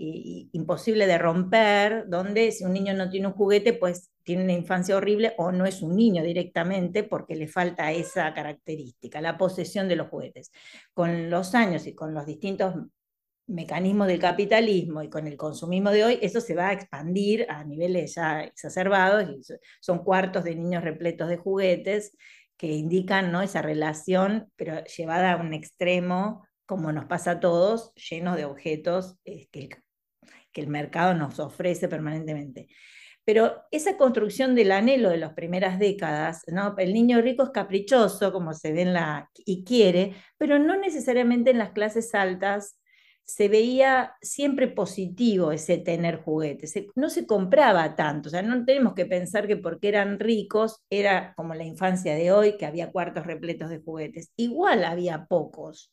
imposible de romper, donde si un niño no tiene un juguete, pues tiene una infancia horrible o no es un niño directamente porque le falta esa característica, la posesión de los juguetes. Con los años y con los distintos mecanismo del capitalismo y con el consumismo de hoy, eso se va a expandir a niveles ya exacerbados, y son cuartos de niños repletos de juguetes que indican ¿no? esa relación, pero llevada a un extremo, como nos pasa a todos, llenos de objetos eh, que, que el mercado nos ofrece permanentemente. Pero esa construcción del anhelo de las primeras décadas, ¿no? el niño rico es caprichoso, como se ve en la, y quiere, pero no necesariamente en las clases altas se veía siempre positivo ese tener juguetes, no se compraba tanto, o sea, no tenemos que pensar que porque eran ricos era como la infancia de hoy, que había cuartos repletos de juguetes, igual había pocos,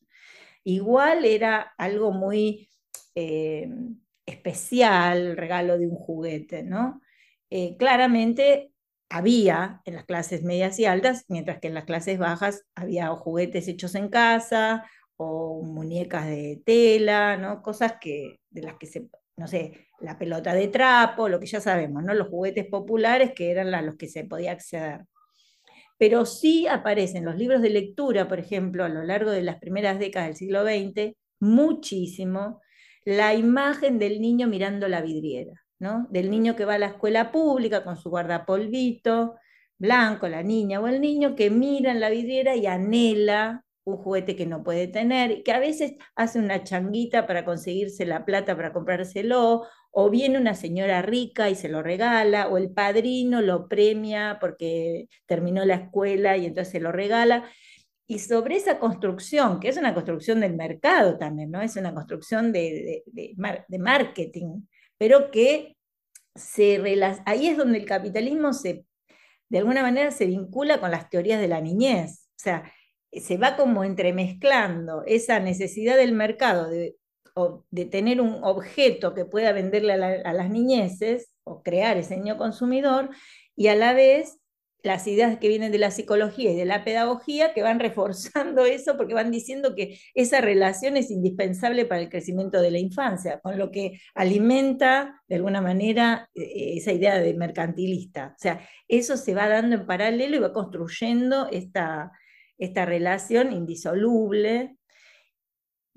igual era algo muy eh, especial el regalo de un juguete, ¿no? Eh, claramente había en las clases medias y altas, mientras que en las clases bajas había juguetes hechos en casa o muñecas de tela, ¿no? Cosas que, de las que se, no sé, la pelota de trapo, lo que ya sabemos, ¿no? Los juguetes populares que eran a los que se podía acceder. Pero sí aparecen los libros de lectura, por ejemplo, a lo largo de las primeras décadas del siglo XX, muchísimo, la imagen del niño mirando la vidriera, ¿no? Del niño que va a la escuela pública con su guardapolvito blanco, la niña o el niño que mira en la vidriera y anhela un juguete que no puede tener, que a veces hace una changuita para conseguirse la plata para comprárselo, o viene una señora rica y se lo regala, o el padrino lo premia porque terminó la escuela y entonces se lo regala. Y sobre esa construcción, que es una construcción del mercado también, ¿no? Es una construcción de, de, marketing, pero que se ahí es donde el capitalismo se, de alguna manera se vincula con las teorías de la niñez. O sea, se va como entremezclando esa necesidad del mercado de, de tener un objeto que pueda venderle a, las niñeces o crear ese niño consumidor y a la vez las ideas que vienen de la psicología y de la pedagogía que van reforzando eso porque van diciendo que esa relación es indispensable para el crecimiento de la infancia, con lo que alimenta de alguna manera e, esa idea de mercantilista. O sea, eso se va dando en paralelo y va construyendo esta, esta relación indisoluble.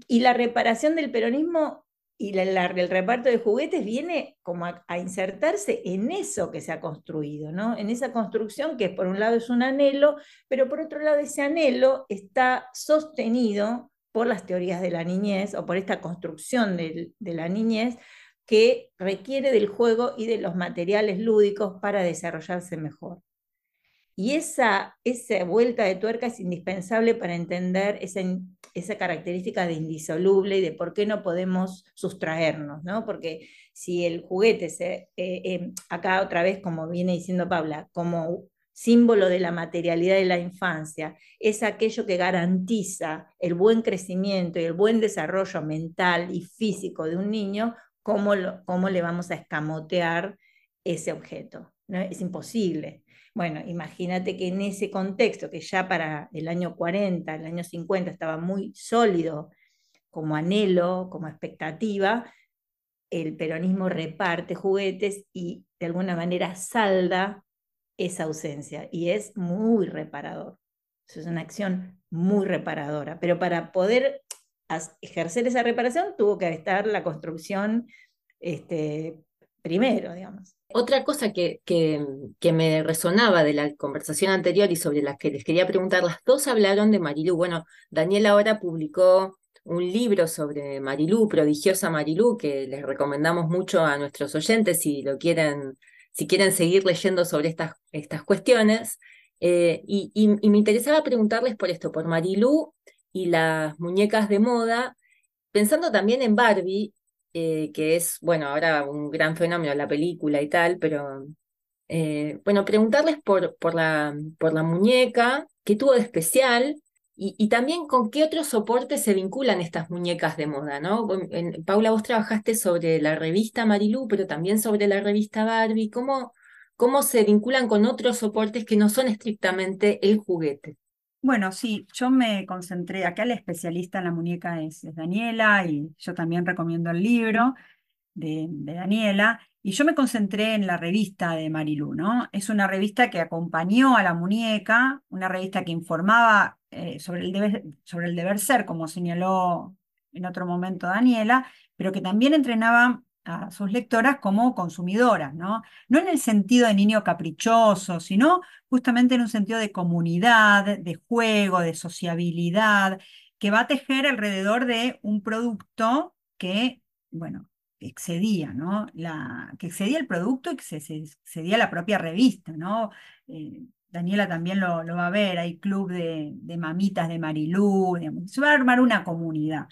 Y la reparación del peronismo y el reparto de juguetes viene como a, insertarse en eso que se ha construido, ¿no? En esa construcción que por un lado es un anhelo, pero por otro lado ese anhelo está sostenido por las teorías de la niñez o por esta construcción de la niñez que requiere del juego y de los materiales lúdicos para desarrollarse mejor. Y esa, esa vuelta de tuerca es indispensable para entender esa, esa característica de indisoluble y de por qué no podemos sustraernos, ¿no? Porque si el juguete, se, eh, em, acá otra vez, como viene diciendo Paula, como símbolo de la materialidad de la infancia, es aquello que garantiza el buen crecimiento y el buen desarrollo mental y físico de un niño, ¿cómo, cómo le vamos a escamotear ese objeto? ¿No? Es imposible. Bueno, imagínate que en ese contexto, que ya para el año 40, el año 50 estaba muy sólido como anhelo, como expectativa, el peronismo reparte juguetes y de alguna manera salda esa ausencia y es muy reparador. es una acción muy reparadora, pero para poder ejercer esa reparación tuvo que estar la construcción este, primero, digamos. Otra cosa que, que, me resonaba de la conversación anterior y sobre la que les quería preguntar, las dos hablaron de Marilú. Bueno, Daniel ahora publicó un libro sobre Marilú, prodigiosa Marilú, que les recomendamos mucho a nuestros oyentes si lo quieren, si quieren seguir leyendo sobre estas, estas cuestiones. Eh, y, y, me interesaba preguntarles por esto, por Marilú y las muñecas de moda, pensando también en Barbie eh, que es, bueno, ahora un gran fenómeno la película y tal, pero eh, bueno, preguntarles por, por, la, por la muñeca, qué tuvo de especial y, también con qué otros soportes se vinculan estas muñecas de moda, ¿no? Paula, vos trabajaste sobre la revista Marilú, pero también sobre la revista Barbie, ¿cómo, cómo se vinculan con otros soportes que no son estrictamente el juguete? Bueno, sí, yo me concentré, acá la especialista en la muñeca es, Daniela y yo también recomiendo el libro de, Daniela y yo me concentré en la revista de Marilú, ¿no? Es una revista que acompañó a la muñeca, una revista que informaba eh, sobre, el deber, sobre el deber ser, como señaló en otro momento Daniela, pero que también entrenaba a sus lectoras como consumidoras, ¿no? No en el sentido de niño caprichoso, sino justamente en un sentido de comunidad, de juego, de sociabilidad, que va a tejer alrededor de un producto que, bueno, excedía, ¿no? La, que excedía el producto y que se, excedía la propia revista, ¿no? Eh, Daniela también lo, va a ver, hay club de, mamitas de Marilú, se va a armar una comunidad.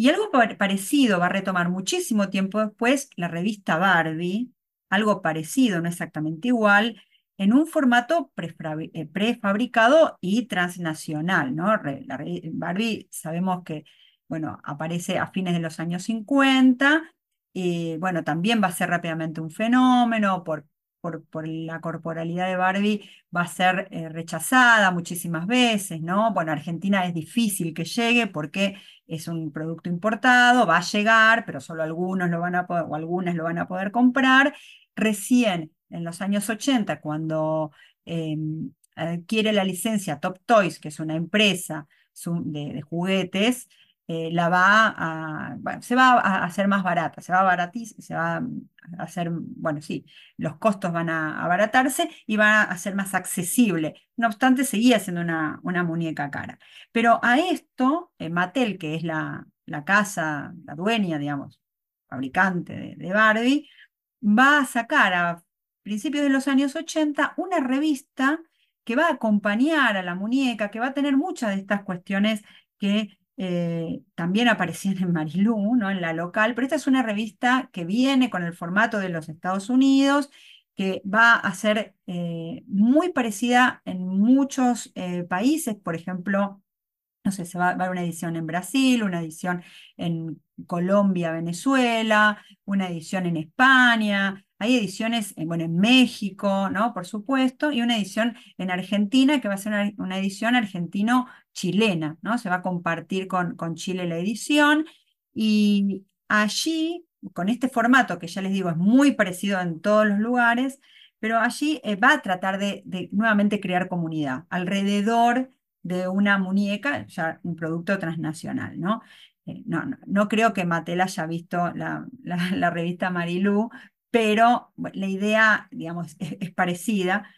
Y algo parecido va a retomar muchísimo tiempo después la revista Barbie, algo parecido, no exactamente igual, en un formato eh, prefabricado y transnacional. ¿no? La Barbie sabemos que bueno, aparece a fines de los años 50 y bueno, también va a ser rápidamente un fenómeno por por, la corporalidad de Barbie va a ser eh, rechazada muchísimas veces, ¿no? Bueno, Argentina es difícil que llegue porque es un producto importado, va a llegar, pero solo algunos lo van a poder, o algunas lo van a poder comprar. Recién en los años 80, cuando em, adquiere la licencia Top Toys, que es una empresa de juguetes, eh, la va se va a hacer más barata, se va a baratis, se va a hacer, bueno, sí, los costos van a abaratarse y va a ser más accesible. No obstante, seguía siendo una, una muñeca cara. Pero a esto, eh, Mattel, que es la, la casa, la dueña, digamos, fabricante de, de Barbie, va a sacar a principios de los años 80 una revista que va a acompañar a la muñeca, que va a tener muchas de estas cuestiones que eh, también aparecían en Marilú, ¿no? en la local, pero esta es una revista que viene con el formato de los Estados Unidos, que va a ser eh, muy parecida en muchos eh, países, por ejemplo, no sé, se va, a ver una edición en Brasil, una edición en Colombia, Venezuela, una edición en España, hay ediciones, bueno, en México, ¿no? Por supuesto, y una edición en Argentina que va a ser una, edición argentino-chilena, ¿no? Se va a compartir con, con Chile la edición y allí, con este formato que ya les digo es muy parecido en todos los lugares, pero allí eh, va a tratar de, nuevamente crear comunidad alrededor de una muñeca, ya un producto transnacional, ¿no? eh, no, no, creo que Mattel haya visto la, revista Marilú, pero la idea, digamos, es, parecida.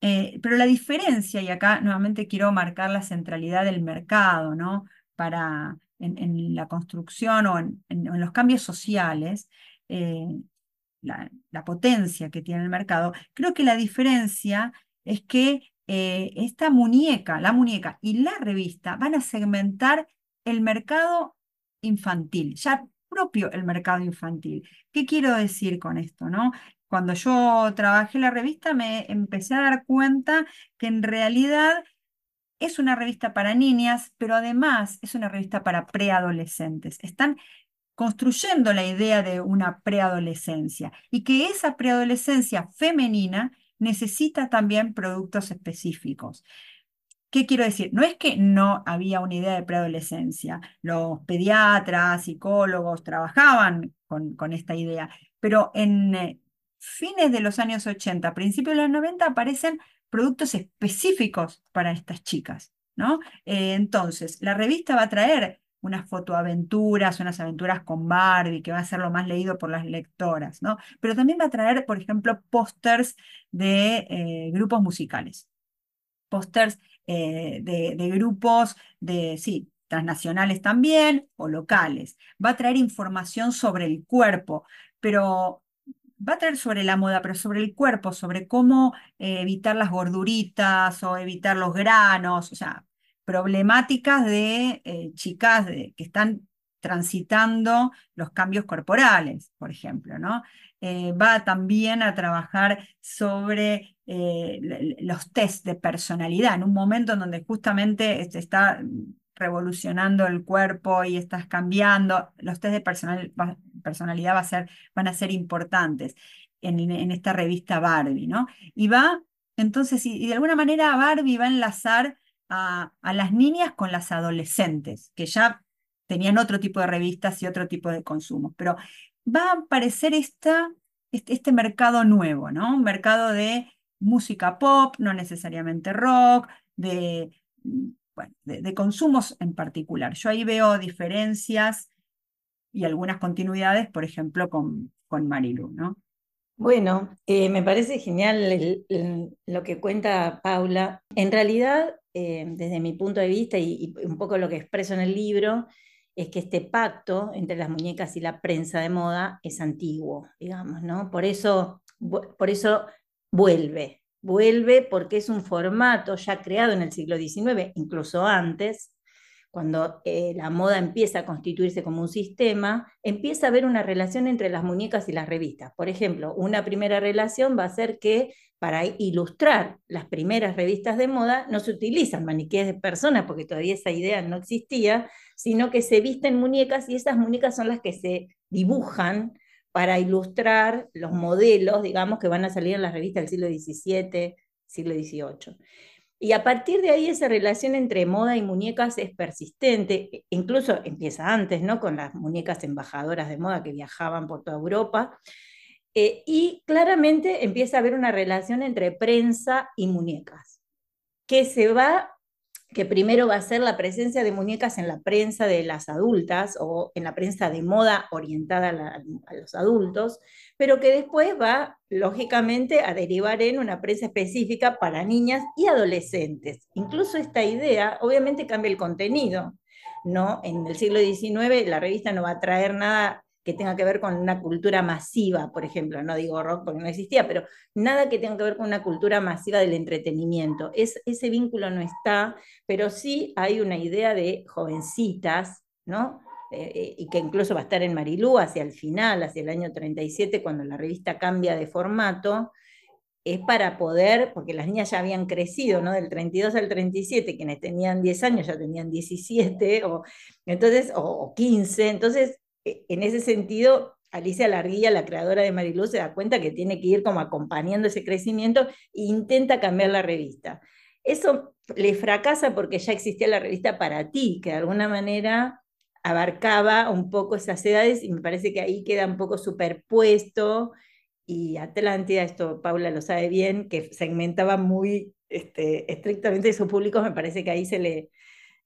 Eh, pero la diferencia, y acá nuevamente quiero marcar la centralidad del mercado, ¿no? Para, en, la construcción o en, los cambios sociales, eh, la, potencia que tiene el mercado, creo que la diferencia es que esta muñeca, la muñeca y la revista van a segmentar el mercado infantil, ya propio el mercado infantil. ¿Qué quiero decir con esto? No? Cuando yo trabajé la revista me empecé a dar cuenta que en realidad es una revista para niñas, pero además es una revista para preadolescentes. Están construyendo la idea de una preadolescencia y que esa preadolescencia femenina necesita también productos específicos. ¿Qué quiero decir? No es que no había una idea de preadolescencia. Los pediatras, psicólogos trabajaban con, esta idea, pero en eh, fines de los años 80, principios de los 90, aparecen productos específicos para estas chicas. ¿no? Eh, entonces, la revista va a traer unas fotoaventuras, unas aventuras con Barbie, que va a ser lo más leído por las lectoras, ¿no? Pero también va a traer, por ejemplo, pósters de eh, grupos musicales. Pósters eh, de, grupos de, sí, transnacionales también o locales. Va a traer información sobre el cuerpo, pero va a traer sobre la moda, pero sobre el cuerpo, sobre cómo eh, evitar las gorduritas o evitar los granos, o sea, problemáticas de eh, chicas que están transitando los cambios corporales, por ejemplo, ¿no? Eh, va también a trabajar sobre eh, los test de personalidad, en un momento en donde justamente se está revolucionando el cuerpo y estás cambiando, los test de personalidad va a ser, van a ser importantes en, esta revista Barbie, ¿no? Y va, entonces, y, de alguna manera Barbie va a enlazar a, a las niñas con las adolescentes, que ya tenían otro tipo de revistas y otro tipo de consumos, pero va a aparecer este, este, mercado nuevo, ¿no? Un mercado de música pop, no necesariamente rock, de, de, consumos en particular. Yo ahí veo diferencias y algunas continuidades, por ejemplo, con, con Marilu, ¿no? Bueno, eh, me parece genial lo que cuenta Paula. En realidad, eh, desde mi punto de vista y, un poco lo que expreso en el libro, es que este pacto entre las muñecas y la prensa de moda es antiguo, digamos, ¿no? Por eso, por eso vuelve, vuelve porque es un formato ya creado en el siglo XIX, incluso antes, cuando eh, la moda empieza a constituirse como un sistema, empieza a haber una relación entre las muñecas y las revistas. Por ejemplo, una primera relación va a ser que para ilustrar las primeras revistas de moda no se utilizan maniquíes de personas, porque todavía esa idea no existía, sino que se visten muñecas y esas muñecas son las que se dibujan para ilustrar los modelos, digamos, que van a salir en las revistas del siglo XVII, siglo XVIII. Y a partir de ahí esa relación entre moda y muñecas es persistente, e incluso empieza antes, ¿no? Con las muñecas embajadoras de moda que viajaban por toda Europa. Eh, y claramente empieza a haber una relación entre prensa y muñecas, que se va, que primero va a ser la presencia de muñecas en la prensa de las adultas o en la prensa de moda orientada a, los adultos, pero que después va, lógicamente, a derivar en una prensa específica para niñas y adolescentes. Incluso esta idea, obviamente, cambia el contenido. ¿no? En el siglo XIX la revista no va a traer nada que tenga que ver con una cultura masiva, por ejemplo, no digo rock porque no existía, pero nada que tenga que ver con una cultura masiva del entretenimiento. Es, ese vínculo no está, pero sí hay una idea de jovencitas, ¿no? Eh, eh, y que incluso va a estar en Marilú hacia el final, hacia el año 37, cuando la revista cambia de formato, es para poder, porque las niñas ya habían crecido, ¿no? Del 32 al 37, quienes tenían 10 años ya tenían 17 o, entonces, o, o 15, entonces en ese sentido, Alicia Larguilla, la creadora de Marilú, se da cuenta que tiene que ir como acompañando ese crecimiento e intenta cambiar la revista. Eso le fracasa porque ya existía la revista para ti, que de alguna manera abarcaba un poco esas edades y me parece que ahí queda un poco superpuesto y Atlántida, esto Paula lo sabe bien, que segmentaba muy este, estrictamente esos públicos, me parece que ahí se le,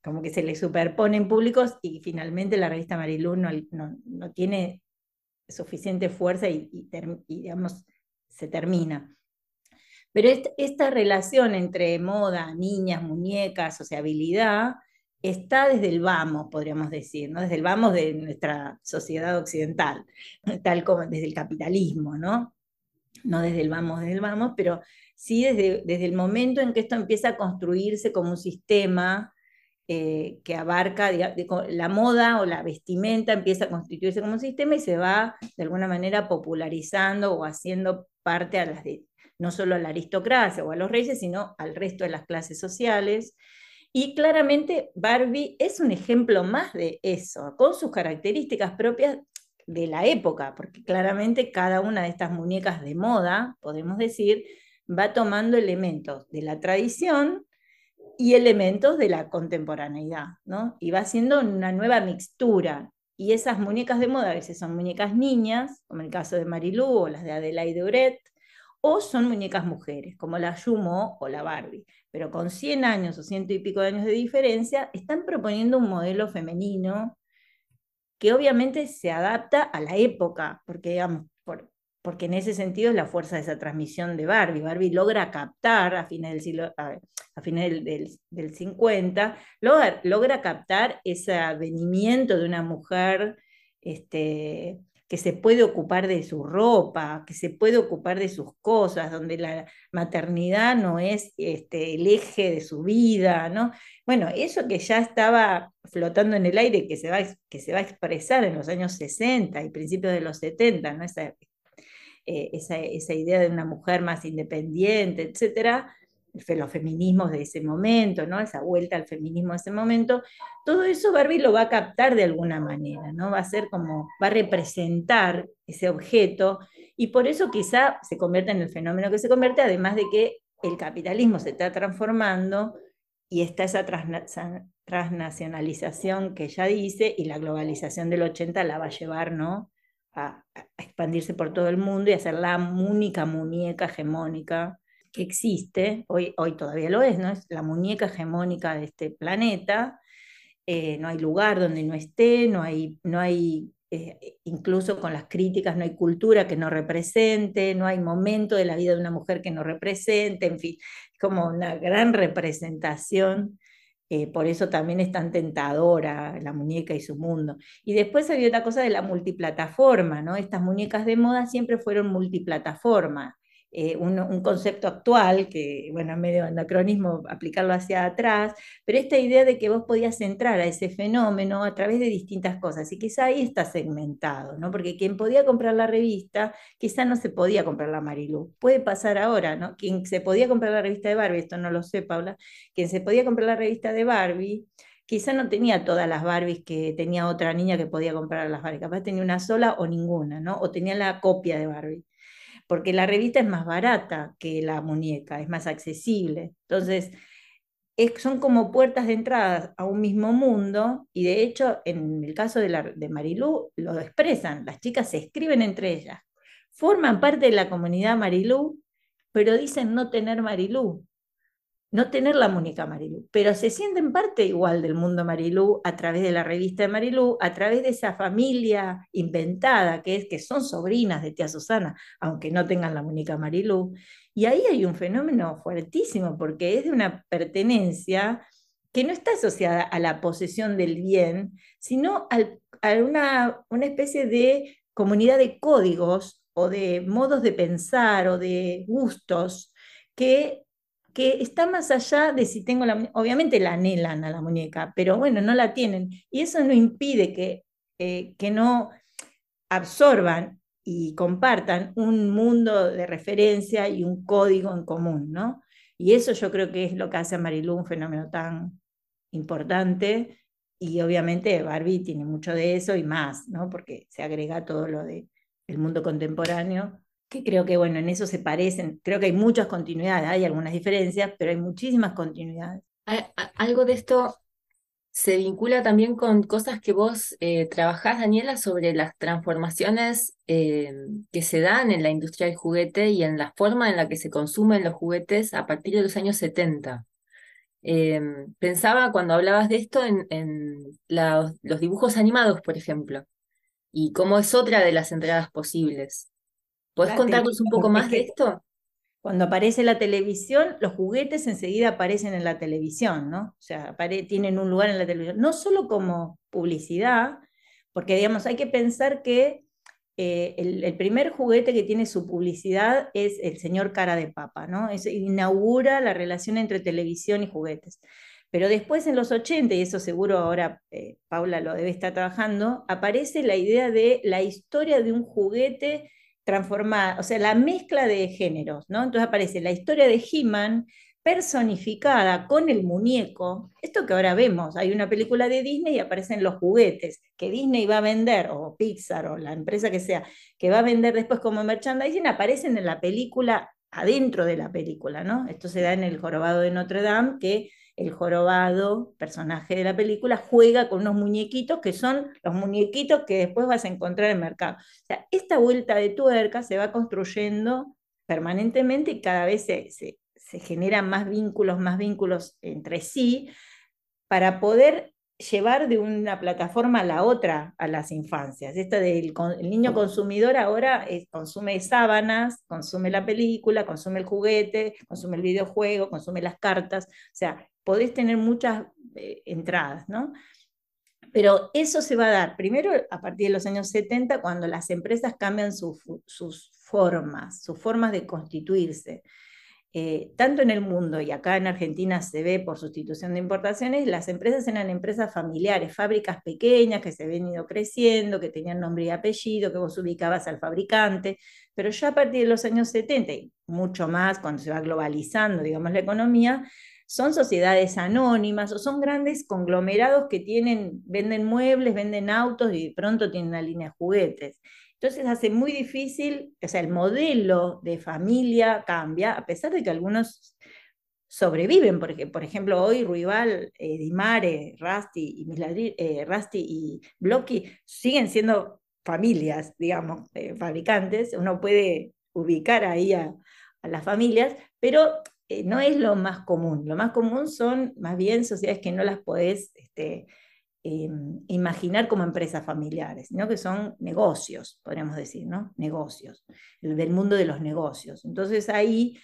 como que se le superponen públicos y finalmente la revista Marilú no, no, tiene suficiente fuerza y, digamos, se termina. Pero esta, relación entre moda, niñas, muñecas, sociabilidad, está desde el vamos, podríamos decir, ¿no? desde el vamos de nuestra sociedad occidental, tal como desde el capitalismo, ¿no? No desde el vamos, desde el vamos, pero sí desde, desde el momento en que esto empieza a construirse como un sistema eh, que abarca la moda o la vestimenta, empieza a constituirse como un sistema y se va de alguna manera popularizando o haciendo parte no solo a la aristocracia o a los reyes, sino al resto de las clases sociales. Y claramente Barbie es un ejemplo más de eso, con sus características propias de la época, porque claramente cada una de estas muñecas de moda, podemos decir, va tomando elementos de la tradición y elementos de la contemporaneidad, ¿no? Y va haciendo una nueva mixtura. Y esas muñecas de moda a veces son muñecas niñas, como el caso de Marilú o las de Adelaide Uret, o son muñecas mujeres, como la Yumo o la Barbie. Pero con 100 años o ciento y pico de años de diferencia, están proponiendo un modelo femenino que obviamente se adapta a la época, porque digamos, porque en ese sentido es la fuerza de esa transmisión de Barbie. Barbie logra captar a fines del siglo, a, fines del, 50, logra, captar ese avenimiento de una mujer este, que se puede ocupar de su ropa, que se puede ocupar de sus cosas, donde la maternidad no es este, el eje de su vida, ¿no? Bueno, eso que ya estaba flotando en el aire, que se va, que se va a expresar en los años 60 y principios de los 70, ¿no? Eh, esa, idea de una mujer más independiente, etcétera, los feminismos de ese momento, ¿no? esa vuelta al feminismo de ese momento, todo eso Barbie lo va a captar de alguna manera, ¿no? va a ser como, va a representar ese objeto y por eso quizá se convierte en el fenómeno que se convierte, además de que el capitalismo se está transformando y está esa transnacionalización que ya dice y la globalización del 80 la va a llevar, ¿no? A, expandirse por todo el mundo y a ser la única muñeca hegemónica que existe, hoy, hoy todavía lo es, ¿no? Es la muñeca hegemónica de este planeta, eh, no hay lugar donde no esté, no hay, no hay eh, incluso con las críticas, no hay cultura que no represente, no hay momento de la vida de una mujer que no represente, en fin, como una gran representación eh, por eso también es tan tentadora la muñeca y su mundo. Y después había otra cosa de la multiplataforma, ¿no? Estas muñecas de moda siempre fueron multiplataforma. Eh, un, concepto actual, que bueno, medio anacronismo aplicarlo hacia atrás, pero esta idea de que vos podías entrar a ese fenómeno a través de distintas cosas, y quizá ahí está segmentado, ¿no? Porque quien podía comprar la revista, quizá no se podía comprar la Marilu. Puede pasar ahora, ¿no? Quien se podía comprar la revista de Barbie, esto no lo sé, Paula, quien se podía comprar la revista de Barbie, quizá no tenía todas las Barbies que tenía otra niña que podía comprar las Barbie, capaz tenía una sola o ninguna, ¿no? O tenía la copia de Barbie porque la revista es más barata que la muñeca, es más accesible. Entonces, son como puertas de entrada a un mismo mundo y de hecho en el caso de, la, de Marilú lo expresan, las chicas se escriben entre ellas, forman parte de la comunidad Marilú, pero dicen no tener Marilú, no tener la muñeca Marilú, pero se sienten parte igual del mundo Marilú a través de la revista de Marilú, a través de esa familia inventada que es que son sobrinas de tía Susana, aunque no tengan la muñeca Marilú. Y ahí hay un fenómeno fuertísimo porque es de una pertenencia que no está asociada a la posesión del bien, sino a una, una especie de comunidad de códigos o de modos de pensar o de gustos que que está más allá de si tengo la obviamente la anhelan a la muñeca, pero bueno, no la tienen. Y eso no impide que, eh, que no absorban y compartan un mundo de referencia y un código en común, ¿no? Y eso yo creo que es lo que hace a Marilú un fenómeno tan importante y obviamente Barbie tiene mucho de eso y más, ¿no? Porque se agrega todo lo del el mundo contemporáneo que creo que, bueno, en eso se parecen, creo que hay muchas continuidades, hay algunas diferencias, pero hay muchísimas continuidades. Algo de esto se vincula también con cosas que vos eh, trabajás, Daniela, sobre las transformaciones eh, que se dan en la industria del juguete y en la forma en la que se consumen los juguetes a partir de los años 70. Em, pensaba cuando hablabas de esto en, los dibujos animados, por ejemplo, y cómo es otra de las entradas posibles. ¿Podés contarnos un poco más de esto? Cuando aparece la televisión, los juguetes enseguida aparecen en la televisión, ¿no? O sea, tienen un lugar en la televisión, no solo como publicidad, porque digamos, hay que pensar que eh, el, primer juguete que tiene su publicidad es el señor cara de papa, ¿no? inaugura la relación entre televisión y juguetes. Pero después en los 80, y eso seguro ahora eh, Paula lo debe estar trabajando, aparece la idea de la historia de un juguete transformada, o sea, la mezcla de géneros, ¿no? Entonces aparece la historia de He-Man personificada con el muñeco, esto que ahora vemos, hay una película de Disney y aparecen los juguetes que Disney va a vender, o Pixar, o la empresa que sea, que va a vender después como merchandising, aparecen en la película, adentro de la película, ¿no? Esto se da en el jorobado de Notre Dame, que el jorobado, personaje de la película, juega con unos muñequitos que son los muñequitos que después vas a encontrar en el mercado. O sea, esta vuelta de tuerca se va construyendo permanentemente y cada vez se, se, generan más vínculos, más vínculos entre sí, para poder llevar de una plataforma a la otra a las infancias. Esto del el niño consumidor ahora consume sábanas, consume la película, consume el juguete, consume el videojuego, consume las cartas. O sea, podés tener muchas eh, entradas, ¿no? Pero eso se va a dar primero a partir de los años 70, cuando las empresas cambian sus formas, sus formas de constituirse. Eh, tanto en el mundo y acá en Argentina se ve por sustitución de importaciones, las empresas eran empresas familiares, fábricas pequeñas que se habían ido creciendo, que tenían nombre y apellido, que vos ubicabas al fabricante, pero ya a partir de los años 70 y mucho más cuando se va globalizando, digamos, la economía, son sociedades anónimas o son grandes conglomerados que tienen, venden muebles, venden autos y de pronto tienen una línea de juguetes. Entonces hace muy difícil, o sea, el modelo de familia cambia, a pesar de que algunos sobreviven, porque por ejemplo hoy Ruibal, eh, Dimare, Rusty y, eh, Rusty y Blocky siguen siendo familias, digamos, eh, fabricantes, uno puede ubicar ahí a las familias, pero eh, no es lo más común. Lo más común son más bien sociedades que no las podés este, em, imaginar como empresas familiares, sino que son negocios, podríamos decir, ¿no? Negocios, el del mundo de los negocios. Entonces ahí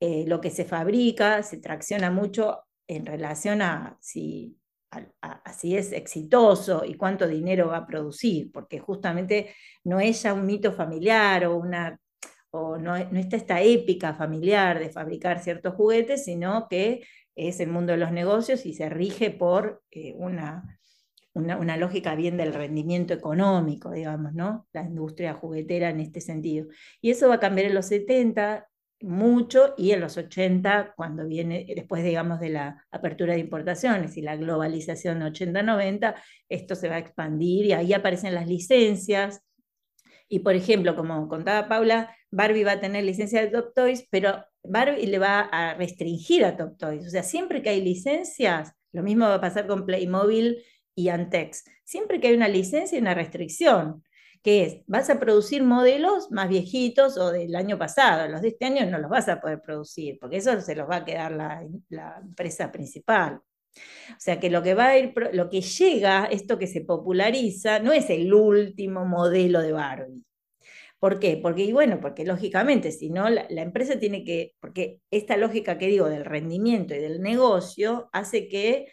eh, lo que se fabrica se tracciona mucho en relación a si, a si es exitoso y cuánto dinero va a producir, porque justamente no es ya un mito familiar o una o no, está esta épica familiar de fabricar ciertos juguetes, sino que es el mundo de los negocios y se rige por eh, una, una, lógica bien del rendimiento económico, digamos, ¿no? La industria juguetera en este sentido. Y eso va a cambiar en los 70 mucho y en los 80, cuando viene, después, digamos, de la apertura de importaciones y la globalización 80-90, esto se va a expandir y ahí aparecen las licencias. Y, por ejemplo, como contaba Paula, Barbie va a tener licencia de Top Toys, pero Barbie le va a restringir a Top Toys. O sea, siempre que hay licencias, lo mismo va a pasar con Playmobil y Antex. Siempre que hay una licencia, hay una restricción, que es, vas a producir modelos más viejitos o del año pasado, los de este año no los vas a poder producir, porque eso se los va a quedar la, la empresa principal. O sea que lo que va a ir, lo que llega, esto que se populariza, no es el último modelo de Barbie. ¿Por qué? Porque, bueno, porque lógicamente, si no, la, empresa tiene que, porque esta lógica que digo del rendimiento y del negocio hace que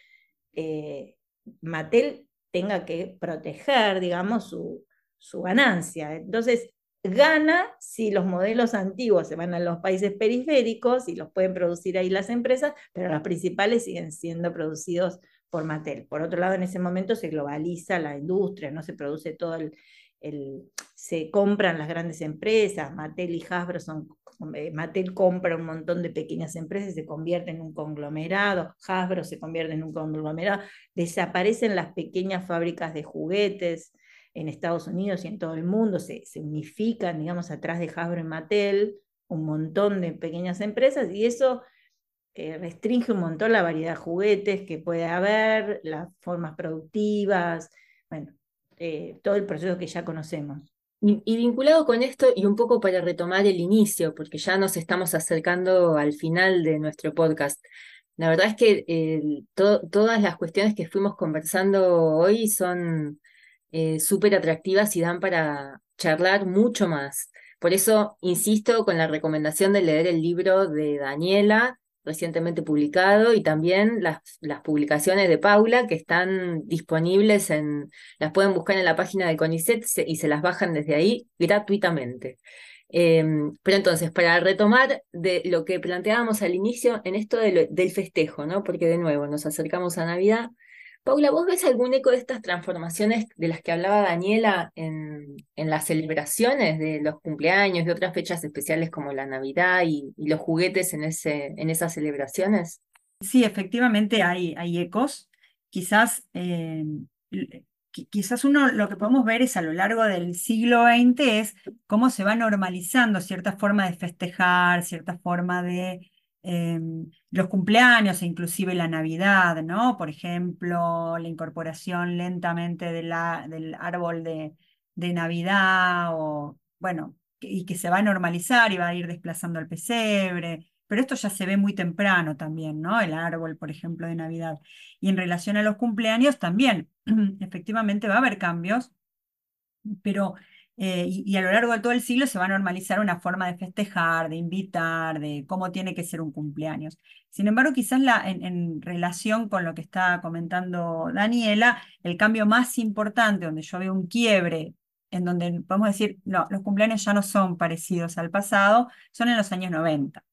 eh, Mattel tenga que proteger, digamos, su, su ganancia. Entonces, gana si los modelos antiguos se van a los países periféricos y los pueden producir ahí las empresas, pero los principales siguen siendo producidos por Mattel. Por otro lado, en ese momento se globaliza la industria, no se produce todo el, se compran las grandes empresas, Mattel y Hasbro son, eh, Mattel compra un montón de pequeñas empresas, se convierte en un conglomerado, Hasbro se convierte en un conglomerado, desaparecen las pequeñas fábricas de juguetes en Estados Unidos y en todo el mundo, se, se unifican, digamos, atrás de Hasbro y Mattel, un montón de pequeñas empresas y eso eh, restringe un montón la variedad de juguetes que puede haber, las formas productivas, bueno, eh, todo el proceso que ya conocemos. Y, vinculado con esto, y un poco para retomar el inicio, porque ya nos estamos acercando al final de nuestro podcast, La verdad es que todas las cuestiones que fuimos conversando hoy son súper atractivas y dan para charlar mucho más. Por eso insisto con la recomendación de leer el libro de Daniela, recientemente publicado, y también las, las publicaciones de Paula que están disponibles en, las pueden buscar en la página de CONICET y se las bajan desde ahí gratuitamente. Em, pero entonces, para retomar de lo que planteábamos al inicio en esto del festejo, ¿no? Porque de nuevo nos acercamos a Navidad Paula, ¿vos ves algún eco de estas transformaciones de las que hablaba Daniela en, en las celebraciones de los cumpleaños, de otras fechas especiales como la Navidad y, los juguetes en, ese, en esas celebraciones? Sí, efectivamente hay, hay ecos. Quizás, eh, quizás uno lo que podemos ver es a lo largo del siglo XX cómo se va normalizando cierta forma de festejar, cierta forma de Em, los cumpleaños e inclusive la Navidad, ¿no? Por ejemplo, la incorporación lentamente del árbol de, de Navidad, o bueno, y que se va a normalizar y va a ir desplazando al pesebre, pero esto ya se ve muy temprano también, ¿no? El árbol, por ejemplo, de Navidad. Y en relación a los cumpleaños también, efectivamente va a haber cambios, pero eh, y, a lo largo de todo el siglo se va a normalizar una forma de festejar, de invitar, de cómo tiene que ser un cumpleaños. Sin embargo, quizás la, en, relación con lo que está comentando Daniela, el cambio más importante, donde yo veo un quiebre, en donde podemos decir, no, los cumpleaños ya no son parecidos al pasado, son en los años 90.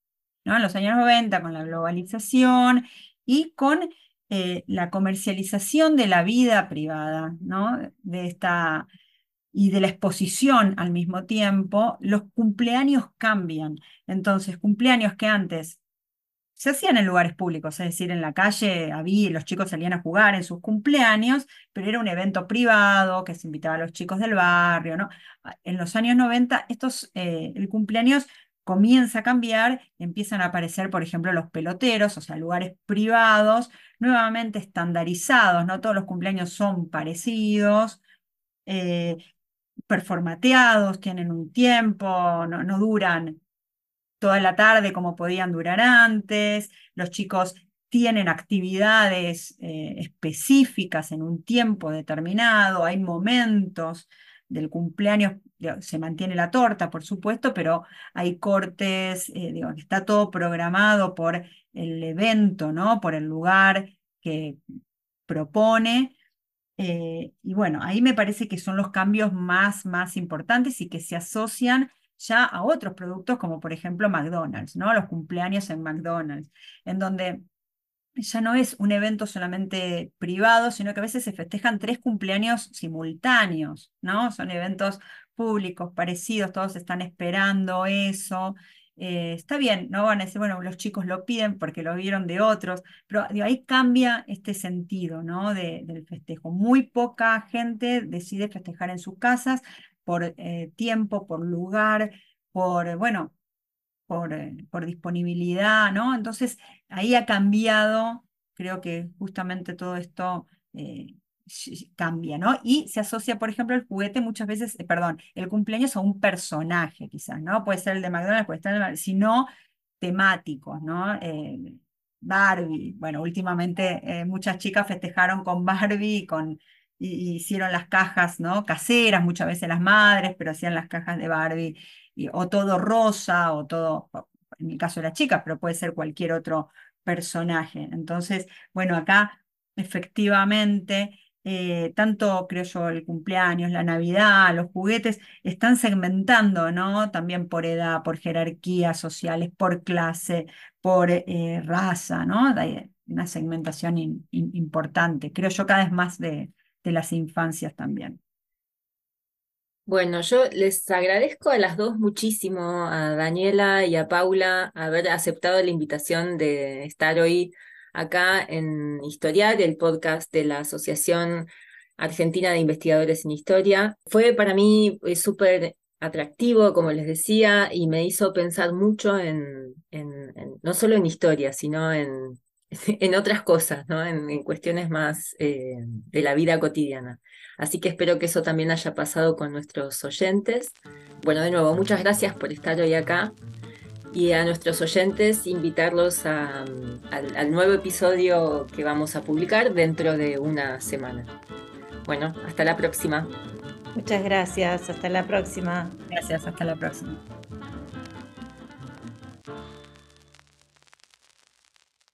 ¿no? En los años 90, con la globalización y con eh, la comercialización de la vida privada, ¿no? de esta y de la exposición al mismo tiempo, los cumpleaños cambian. Entonces, cumpleaños que antes se hacían en lugares públicos, es decir, en la calle había, los chicos salían a jugar en sus cumpleaños, pero era un evento privado que se invitaba a los chicos del barrio, ¿no? En los años 90, estos, eh, el cumpleaños comienza a cambiar, empiezan a aparecer, por ejemplo, los peloteros, o sea, lugares privados, nuevamente estandarizados, ¿no? Todos los cumpleaños son parecidos, eh, performateados, tienen un tiempo, no, duran toda la tarde como podían durar antes, los chicos tienen actividades eh, específicas en un tiempo determinado, hay momentos del cumpleaños, se mantiene la torta, por supuesto, pero hay cortes, eh, digo, está todo programado por el evento, ¿no? Por el lugar que propone eh, y bueno, ahí me parece que son los cambios más, más importantes y que se asocian ya a otros productos como por ejemplo McDonald's, ¿no? Los cumpleaños en McDonald's, en donde ya no es un evento solamente privado, sino que a veces se festejan tres cumpleaños simultáneos, ¿no? Son eventos públicos parecidos, todos están esperando eso. Eh, está bien, no van a decir, bueno, los chicos lo piden porque lo vieron de otros, pero ahí cambia este sentido ¿no? del festejo. Muy poca gente decide festejar en sus casas por eh, tiempo, por lugar, por, bueno, por, eh, por disponibilidad, ¿no? Entonces, ahí ha cambiado, creo que justamente todo esto cambia, ¿no? Y se asocia, por ejemplo, el juguete muchas veces, eh, perdón, el cumpleaños a un personaje, quizás, ¿no? Puede ser el de McDonald's, puede ser el de sino temáticos, ¿no? Eh, Barbie, bueno, últimamente eh, muchas chicas festejaron con Barbie y con, hicieron las cajas, ¿no? Caseras, muchas veces las madres, pero hacían las cajas de Barbie, y, o todo rosa, o todo, en mi caso las chicas, pero puede ser cualquier otro personaje. Entonces, bueno, acá efectivamente eh, tanto creo yo el cumpleaños, la Navidad, los juguetes, están segmentando, ¿no? También por edad, por jerarquías sociales, por clase, por eh, raza, ¿no? Hay una segmentación importante, creo yo cada vez más de, de las infancias también. Bueno, yo les agradezco a las dos muchísimo, a Daniela y a Paula, haber aceptado la invitación de estar hoy acá en Historiar, el podcast de la Asociación Argentina de Investigadores en Historia. Fue para mí eh, súper atractivo, como les decía, y me hizo pensar mucho en, no solo en historia, sino en, en otras cosas, ¿no? en, cuestiones más eh, de la vida cotidiana. Así que espero que eso también haya pasado con nuestros oyentes. Bueno, de nuevo, muchas gracias por estar hoy acá y a nuestros oyentes invitarlos al, al nuevo episodio que vamos a publicar dentro de una semana. Bueno, hasta la próxima. Muchas gracias, hasta la próxima. Gracias, hasta la próxima.